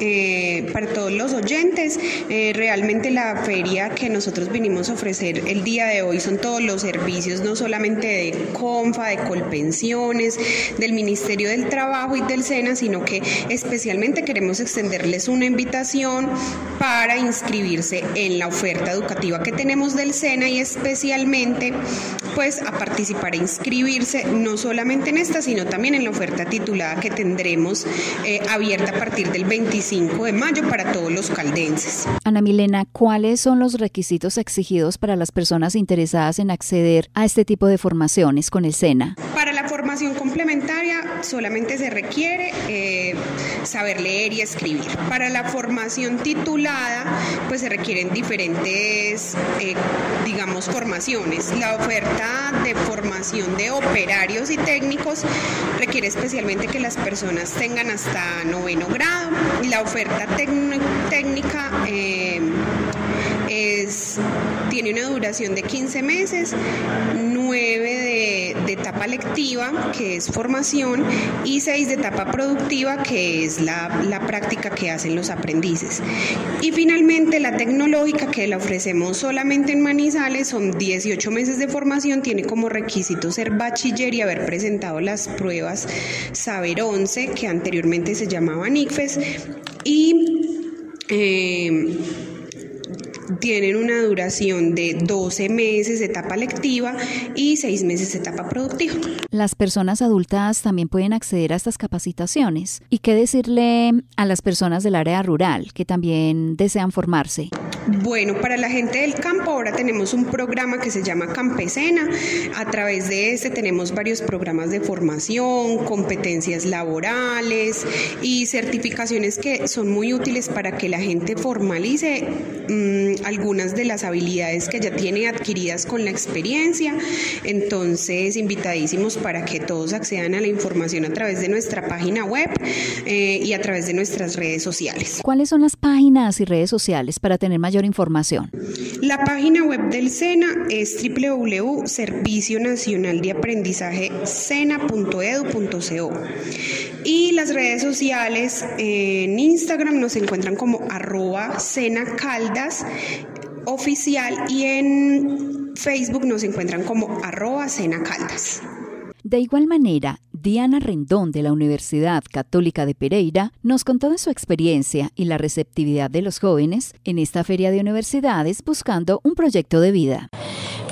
eh, para todos los oyentes. Eh, realmente la feria que nosotros vinimos a ofrecer el día de hoy son todos los servicios, no solamente de CONFA, de Colpensiones, del Ministerio del Trabajo y del SENA, sino que especialmente queremos extenderles una invitación para inscribirse en la oferta educativa que tenemos del SENA y especialmente pues a participar e inscribirse no solamente en esta, sino también en la oferta titulada que tendremos eh, abierta a partir del 25 de mayo para todos los caldenses. Ana Milena, ¿cuáles son los requisitos exigidos para las personas interesadas en acceder a este tipo de formaciones con el SENA? Formación complementaria solamente se requiere eh, saber leer y escribir. Para la formación titulada, pues se requieren diferentes, eh, digamos, formaciones. La oferta de formación de operarios y técnicos requiere especialmente que las personas tengan hasta noveno grado. La oferta técnica eh, es, tiene una duración de 15 meses, 9 de, etapa lectiva, que es formación, y 6 de etapa productiva, que es la, la práctica que hacen los aprendices. Y finalmente la tecnológica, que la ofrecemos solamente en Manizales, son 18 meses de formación, tiene como requisito ser bachiller y haber presentado las pruebas Saber 11, que anteriormente se llamaban ICFES, y... Eh, tienen una duración de 12 meses etapa lectiva y 6 meses etapa productiva. Las personas adultas también pueden acceder a estas capacitaciones. ¿Y qué decirle a las personas del área rural que también desean formarse? Bueno, para la gente del campo ahora tenemos un programa que se llama Campesena. A través de este tenemos varios programas de formación, competencias laborales y certificaciones que son muy útiles para que la gente formalice mmm, algunas de las habilidades que ya tiene adquiridas con la experiencia. Entonces, invitadísimos para que todos accedan a la información a través de nuestra página web eh, y a través de nuestras redes sociales. ¿Cuáles son las páginas y redes sociales para tener mayor información? La página web del SENA es www.servicio nacional de aprendizaje sena.edu.co y las redes sociales en Instagram nos encuentran como arroba senacaldas oficial y en Facebook nos encuentran como arroba senacaldas. De igual manera, Diana Rendón de la Universidad Católica de Pereira nos contó de su experiencia y la receptividad de los jóvenes en esta feria de universidades buscando un proyecto de vida.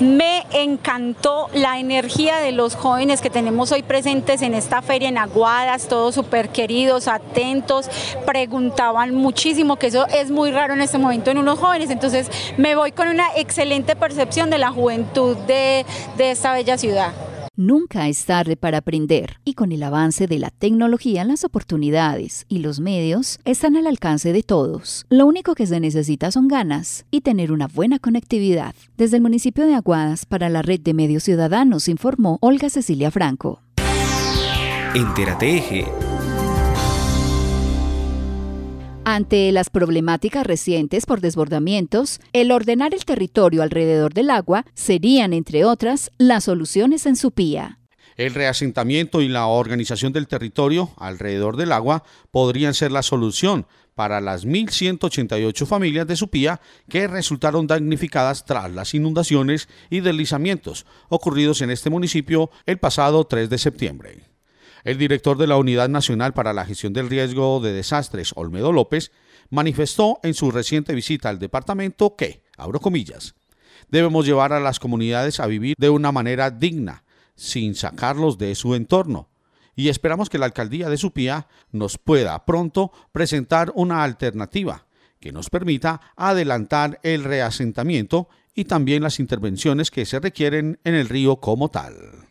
Me encantó la energía de los jóvenes que tenemos hoy presentes en esta feria en Aguadas, todos súper queridos, atentos, preguntaban muchísimo, que eso es muy raro en este momento en unos jóvenes, entonces me voy con una excelente percepción de la juventud de, de esta bella ciudad. Nunca es tarde para aprender y con el avance de la tecnología las oportunidades y los medios están al alcance de todos. Lo único que se necesita son ganas y tener una buena conectividad. Desde el municipio de Aguadas para la red de medios ciudadanos informó Olga Cecilia Franco. Entérate Ante las problemáticas recientes por desbordamientos, el ordenar el territorio alrededor del agua serían, entre otras, las soluciones en Supía. El reasentamiento y la organización del territorio alrededor del agua podrían ser la solución para las 1.188 familias de Supía que resultaron damnificadas tras las inundaciones y deslizamientos ocurridos en este municipio el pasado 3 de septiembre. El director de la Unidad Nacional para la Gestión del Riesgo de Desastres, Olmedo López, manifestó en su reciente visita al departamento que, abro comillas, debemos llevar a las comunidades a vivir de una manera digna, sin sacarlos de su entorno. Y esperamos que la alcaldía de Supía nos pueda pronto presentar una alternativa que nos permita adelantar el reasentamiento y también las intervenciones que se requieren en el río como tal.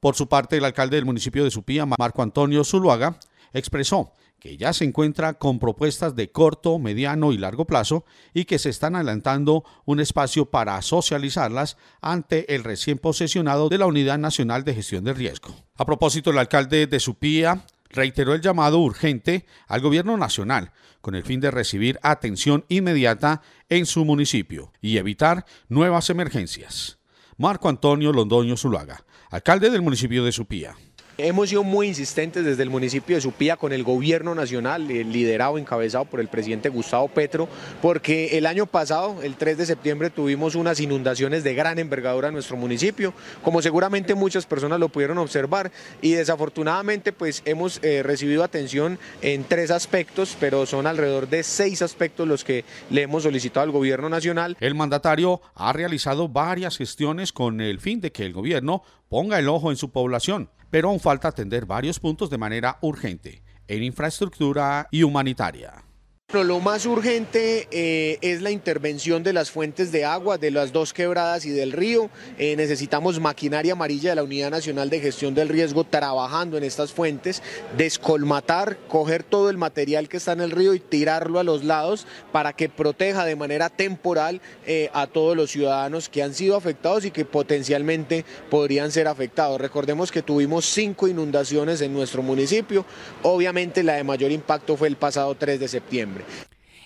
Por su parte, el alcalde del municipio de Supía, Marco Antonio Zuluaga, expresó que ya se encuentra con propuestas de corto, mediano y largo plazo y que se están adelantando un espacio para socializarlas ante el recién posesionado de la Unidad Nacional de Gestión del Riesgo. A propósito, el alcalde de Supía reiteró el llamado urgente al gobierno nacional con el fin de recibir atención inmediata en su municipio y evitar nuevas emergencias. Marco Antonio Londoño Zuluaga, alcalde del municipio de Supía. Hemos sido muy insistentes desde el municipio de Supía con el gobierno nacional, eh, liderado, encabezado por el presidente Gustavo Petro, porque el año pasado, el 3 de septiembre, tuvimos unas inundaciones de gran envergadura en nuestro municipio, como seguramente muchas personas lo pudieron observar, y desafortunadamente pues hemos eh, recibido atención en tres aspectos, pero son alrededor de seis aspectos los que le hemos solicitado al gobierno nacional. El mandatario ha realizado varias gestiones con el fin de que el gobierno ponga el ojo en su población pero aún falta atender varios puntos de manera urgente en infraestructura y humanitaria. Lo más urgente eh, es la intervención de las fuentes de agua, de las dos quebradas y del río. Eh, necesitamos maquinaria amarilla de la Unidad Nacional de Gestión del Riesgo trabajando en estas fuentes, descolmatar, coger todo el material que está en el río y tirarlo a los lados para que proteja de manera temporal eh, a todos los ciudadanos que han sido afectados y que potencialmente podrían ser afectados. Recordemos que tuvimos cinco inundaciones en nuestro municipio. Obviamente la de mayor impacto fue el pasado 3 de septiembre.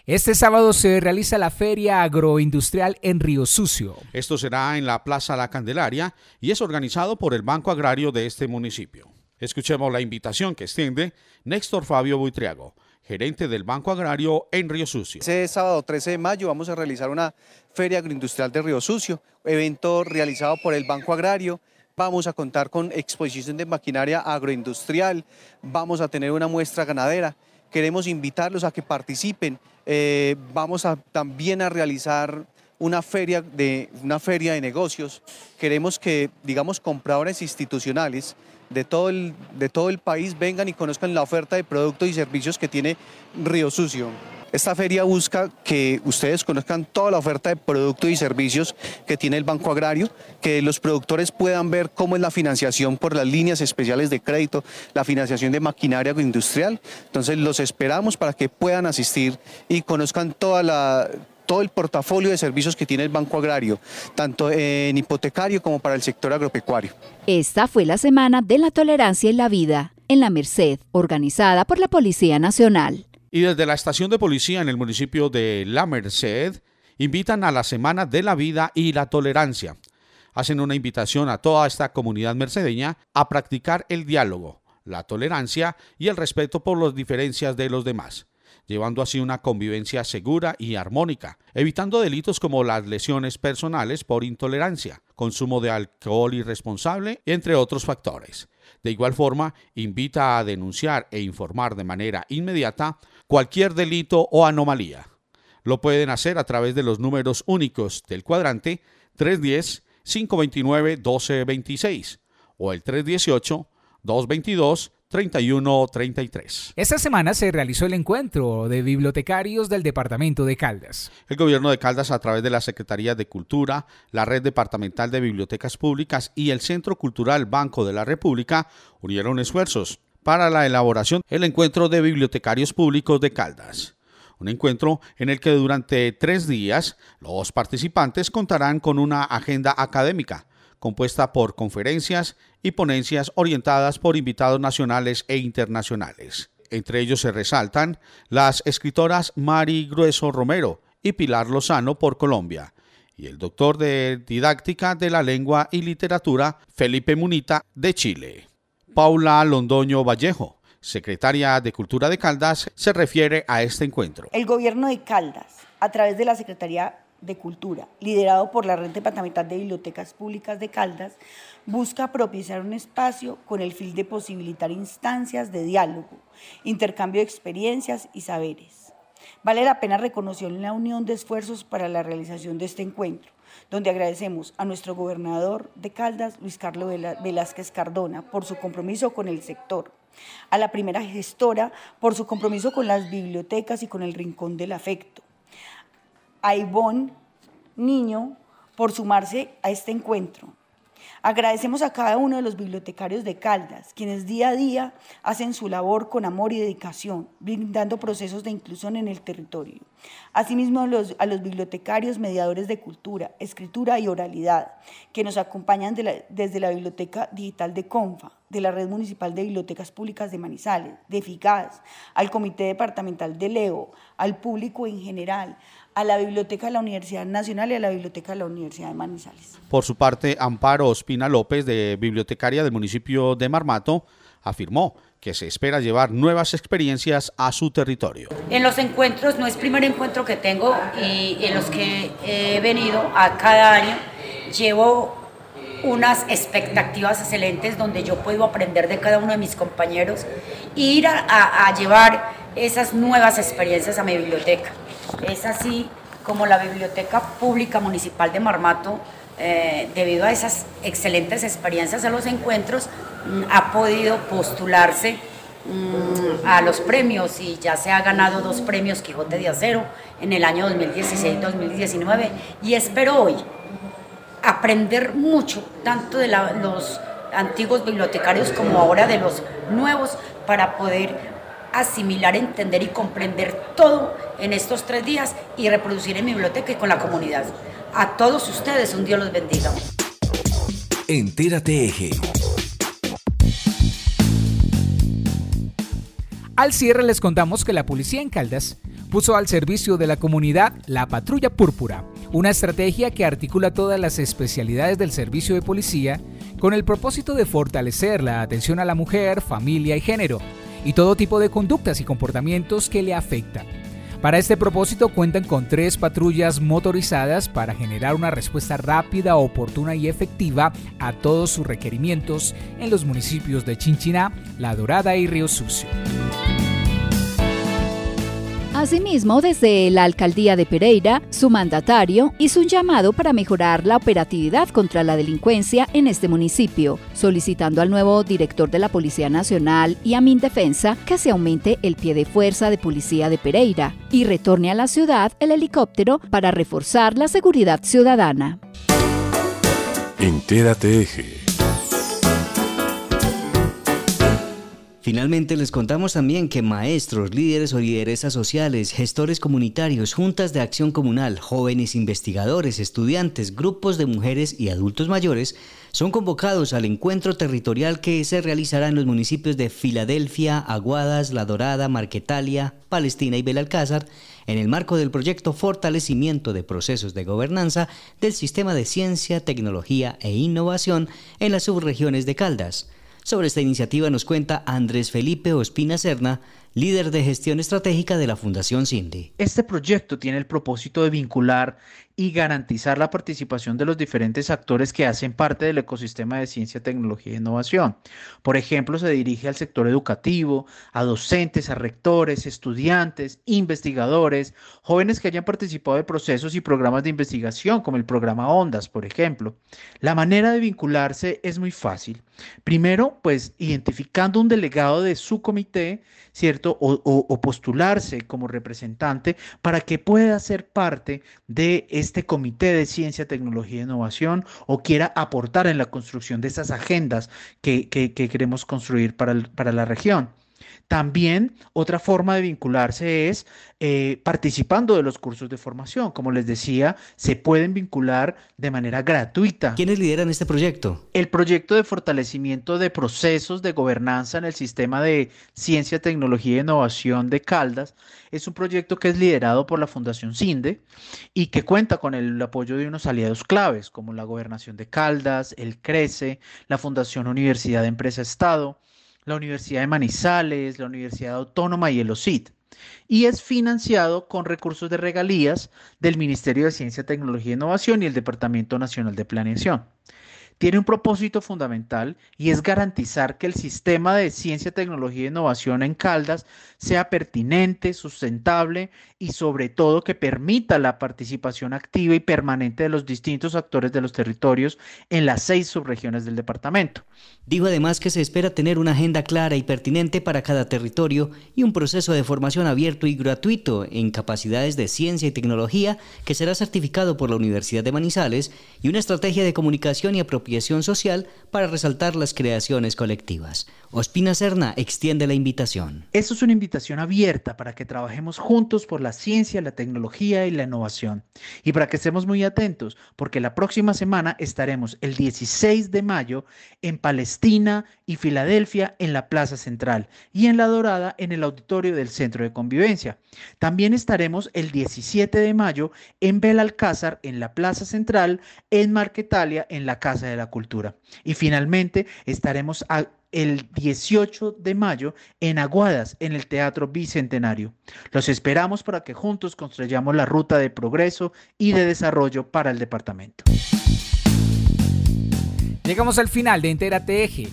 Este sábado se realiza la Feria Agroindustrial en Río Sucio. Esto será en la Plaza La Candelaria y es organizado por el Banco Agrario de este municipio. Escuchemos la invitación que extiende Néstor Fabio Buitriago, gerente del Banco Agrario en Río Sucio. Ese sábado 13 de mayo vamos a realizar una Feria Agroindustrial de Río Sucio, evento realizado por el Banco Agrario. Vamos a contar con exposición de maquinaria agroindustrial, vamos a tener una muestra ganadera queremos invitarlos a que participen. Eh, vamos también a realizar una feria de, una feria de negocios. Queremos que, digamos, compradores institucionales de todo, el, de todo el país vengan y conozcan la oferta de productos y servicios que tiene Río Sucio. Esta feria busca que ustedes conozcan toda la oferta de productos y servicios que tiene el Banco Agrario, que los productores puedan ver cómo es la financiación por las líneas especiales de crédito, la financiación de maquinaria agroindustrial. Entonces los esperamos para que puedan asistir y conozcan toda la, todo el portafolio de servicios que tiene el Banco Agrario, tanto en hipotecario como para el sector agropecuario. Esta fue la Semana de la Tolerancia en la Vida, en la Merced, organizada por la Policía Nacional. Y desde la estación de policía en el municipio de La Merced, invitan a la Semana de la Vida y la Tolerancia. Hacen una invitación a toda esta comunidad mercedeña a practicar el diálogo, la tolerancia y el respeto por las diferencias de los demás, llevando así una convivencia segura y armónica, evitando delitos como las lesiones personales por intolerancia, consumo de alcohol irresponsable, entre otros factores. De igual forma, invita a denunciar e informar de manera inmediata cualquier delito o anomalía. Lo pueden hacer a través de los números únicos del cuadrante 310-529-1226 o el 318-222 3133. Esta semana se realizó el encuentro de bibliotecarios del departamento de Caldas. El gobierno de Caldas, a través de la Secretaría de Cultura, la Red Departamental de Bibliotecas Públicas y el Centro Cultural Banco de la República, unieron esfuerzos para la elaboración del encuentro de bibliotecarios públicos de Caldas. Un encuentro en el que durante tres días los participantes contarán con una agenda académica compuesta por conferencias y ponencias orientadas por invitados nacionales e internacionales. Entre ellos se resaltan las escritoras Mari Grueso Romero y Pilar Lozano por Colombia, y el doctor de didáctica de la lengua y literatura Felipe Munita de Chile. Paula Londoño Vallejo, secretaria de Cultura de Caldas, se refiere a este encuentro. El gobierno de Caldas, a través de la Secretaría de Cultura, liderado por la Red Departamental de Bibliotecas Públicas de Caldas, busca propiciar un espacio con el fin de posibilitar instancias de diálogo, intercambio de experiencias y saberes. Vale la pena reconocer la unión de esfuerzos para la realización de este encuentro, donde agradecemos a nuestro gobernador de Caldas, Luis Carlos Velázquez Cardona, por su compromiso con el sector, a la primera gestora por su compromiso con las bibliotecas y con el Rincón del Afecto, a Ivonne Niño por sumarse a este encuentro. Agradecemos a cada uno de los bibliotecarios de Caldas, quienes día a día hacen su labor con amor y dedicación, brindando procesos de inclusión en el territorio. Asimismo, a los, a los bibliotecarios mediadores de cultura, escritura y oralidad, que nos acompañan desde la Biblioteca Digital de Confa, de la Red Municipal de Bibliotecas Públicas de Manizales, de FIGAS, al Comité Departamental de Leo, al público en general, a la Biblioteca de la Universidad Nacional y a la Biblioteca de la Universidad de Manizales. Por su parte, Amparo Ospina López, de bibliotecaria del municipio de Marmato, afirmó que se espera llevar nuevas experiencias a su territorio. En los encuentros, no es primer encuentro que tengo y en los que he venido a cada año, llevo unas expectativas excelentes donde yo puedo aprender de cada uno de mis compañeros e ir a, a llevar esas nuevas experiencias a mi biblioteca. Es así como la Biblioteca Pública Municipal de Marmato, eh, debido a esas excelentes experiencias en los encuentros, mm, ha podido postularse mm, a los premios y ya se ha ganado dos premios Quijote de Acero en el año 2016-2019 y espero hoy aprender mucho, tanto de los antiguos bibliotecarios como ahora de los nuevos, para poder asimilar, entender y comprender todo en estos tres días y reproducir en mi biblioteca y con la comunidad. A todos ustedes, un Dios los bendiga. Entérate Eje. Al cierre les contamos que la policía en Caldas puso al servicio de la comunidad la Patrulla Púrpura, una estrategia que articula todas las especialidades del servicio de policía con el propósito de fortalecer la atención a la mujer, familia y género y todo tipo de conductas y comportamientos que le afectan. Para este propósito cuentan con tres patrullas motorizadas para generar una respuesta rápida, oportuna y efectiva a todos sus requerimientos en los municipios de Chinchiná, La Dorada y Río Sucio. Asimismo, desde la alcaldía de Pereira, su mandatario hizo un llamado para mejorar la operatividad contra la delincuencia en este municipio, solicitando al nuevo director de la Policía Nacional y a Mindefensa que se aumente el pie de fuerza de policía de Pereira y retorne a la ciudad el helicóptero para reforzar la seguridad ciudadana. Entérate Eje. Finalmente les contamos también que maestros, líderes o lideresas sociales, gestores comunitarios, juntas de acción comunal, jóvenes investigadores, estudiantes, grupos de mujeres y adultos mayores son convocados al encuentro territorial que se realizará en los municipios de Filadelfia, Aguadas, La Dorada, Marquetalia, Palestina y Belalcázar en el marco del proyecto Fortalecimiento de Procesos de Gobernanza del Sistema de Ciencia, Tecnología e Innovación en las subregiones de Caldas. Sobre esta iniciativa nos cuenta Andrés Felipe Ospina Serna, líder de gestión estratégica de la Fundación Cindy. Este proyecto tiene el propósito de vincular y garantizar la participación de los diferentes actores que hacen parte del ecosistema de ciencia, tecnología e innovación. Por ejemplo, se dirige al sector educativo, a docentes, a rectores, estudiantes, investigadores, jóvenes que hayan participado de procesos y programas de investigación, como el programa Ondas, por ejemplo. La manera de vincularse es muy fácil. Primero, pues identificando un delegado de su comité, ¿cierto? O, postularse como representante para que pueda ser parte de este comité de ciencia, tecnología e innovación o quiera aportar en la construcción de esas agendas que, queremos construir para, para la región. También otra forma de vincularse es eh, participando de los cursos de formación. Como les decía, se pueden vincular de manera gratuita. ¿Quiénes lideran este proyecto? El proyecto de fortalecimiento de procesos de gobernanza en el sistema de ciencia, tecnología e innovación de Caldas es un proyecto que es liderado por la Fundación CINDE y que cuenta con el apoyo de unos aliados claves como la Gobernación de Caldas, el CRECE, la Fundación Universidad de Empresa Estado, la Universidad de Manizales, la Universidad Autónoma y el OCIT. Y es financiado con recursos de regalías del Ministerio de Ciencia, Tecnología e Innovación y el Departamento Nacional de Planeación tiene un propósito fundamental y es garantizar que el sistema de ciencia, tecnología e innovación en Caldas sea pertinente, sustentable y sobre todo que permita la participación activa y permanente de los distintos actores de los territorios en las seis subregiones del departamento. Dijo además que se espera tener una agenda clara y pertinente para cada territorio y un proceso de formación abierto y gratuito en capacidades de ciencia y tecnología que será certificado por la Universidad de Manizales y una estrategia de comunicación y apropiación social para resaltar las creaciones colectivas. Ospina Serna extiende la invitación. Esto es una invitación abierta para que trabajemos juntos por la ciencia, la tecnología y la innovación. Y para que estemos muy atentos, porque la próxima semana estaremos el 16 de mayo en Palestina y Filadelfia en la Plaza Central y en La Dorada en el auditorio del Centro de Convivencia. También estaremos el 17 de mayo en Belalcázar en la Plaza Central, en Marquetalia en la Casa de la Cultura. Y finalmente estaremos el 18 de mayo en Aguadas, en el Teatro Bicentenario. Los esperamos para que juntos construyamos la ruta de progreso y de desarrollo para el departamento. Llegamos al final de Entérate Eje.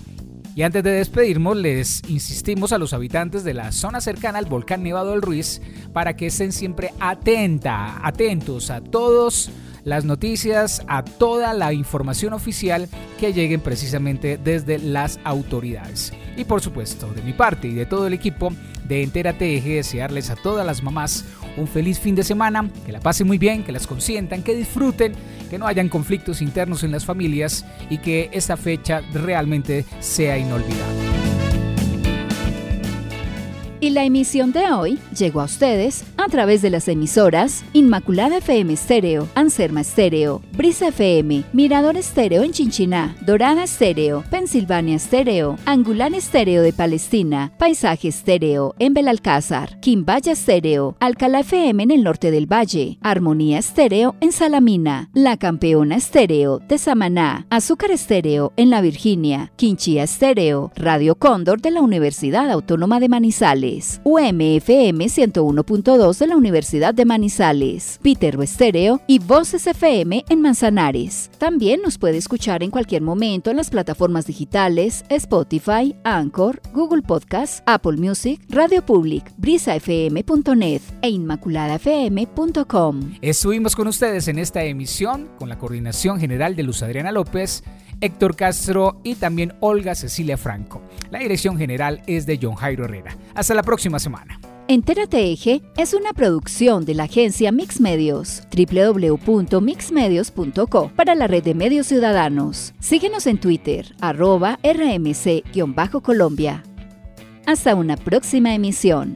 Y antes de despedirnos, les insistimos a los habitantes de la zona cercana al volcán Nevado del Ruiz para que estén siempre atenta, atentos a todos las noticias, a toda la información oficial que lleguen precisamente desde las autoridades. Y por supuesto, de mi parte y de todo el equipo de Entérate Eje, desearles a todas las mamás un feliz fin de semana, que la pasen muy bien, que las consientan, que disfruten, que no hayan conflictos internos en las familias y que esta fecha realmente sea inolvidable. Y la emisión de hoy llegó a ustedes a través de las emisoras Inmaculada FM Estéreo, Anserma Estéreo, Brisa FM, Mirador Estéreo en Chinchiná, Dorada Estéreo, Pensilvania Estéreo, Angular Estéreo de Palestina, Paisaje Estéreo en Belalcázar, Quimbaya Estéreo, Alcalá FM en el norte del valle, Armonía Estéreo en Salamina, La Campeona Estéreo de Samaná, Azúcar Estéreo en La Virginia, Quinchía Estéreo, Radio Cóndor de la Universidad Autónoma de Manizales. UMFM 101.2 de la Universidad de Manizales, Peter Estéreo y Voces FM en Manzanares. También nos puede escuchar en cualquier momento en las plataformas digitales Spotify, Anchor, Google Podcast, Apple Music, Radio Public, brisafm.net e inmaculadafm.com. Estuvimos con ustedes en esta emisión con la coordinación general de Luz Adriana López, Héctor Castro y también Olga Cecilia Franco. La dirección general es de John Jairo Herrera. Hasta la próxima semana. Entérate Eje es una producción de la agencia Mix Medios, www.mixmedios.co para la red de medios ciudadanos. Síguenos en Twitter, arroba rmc-colombia. Hasta una próxima emisión.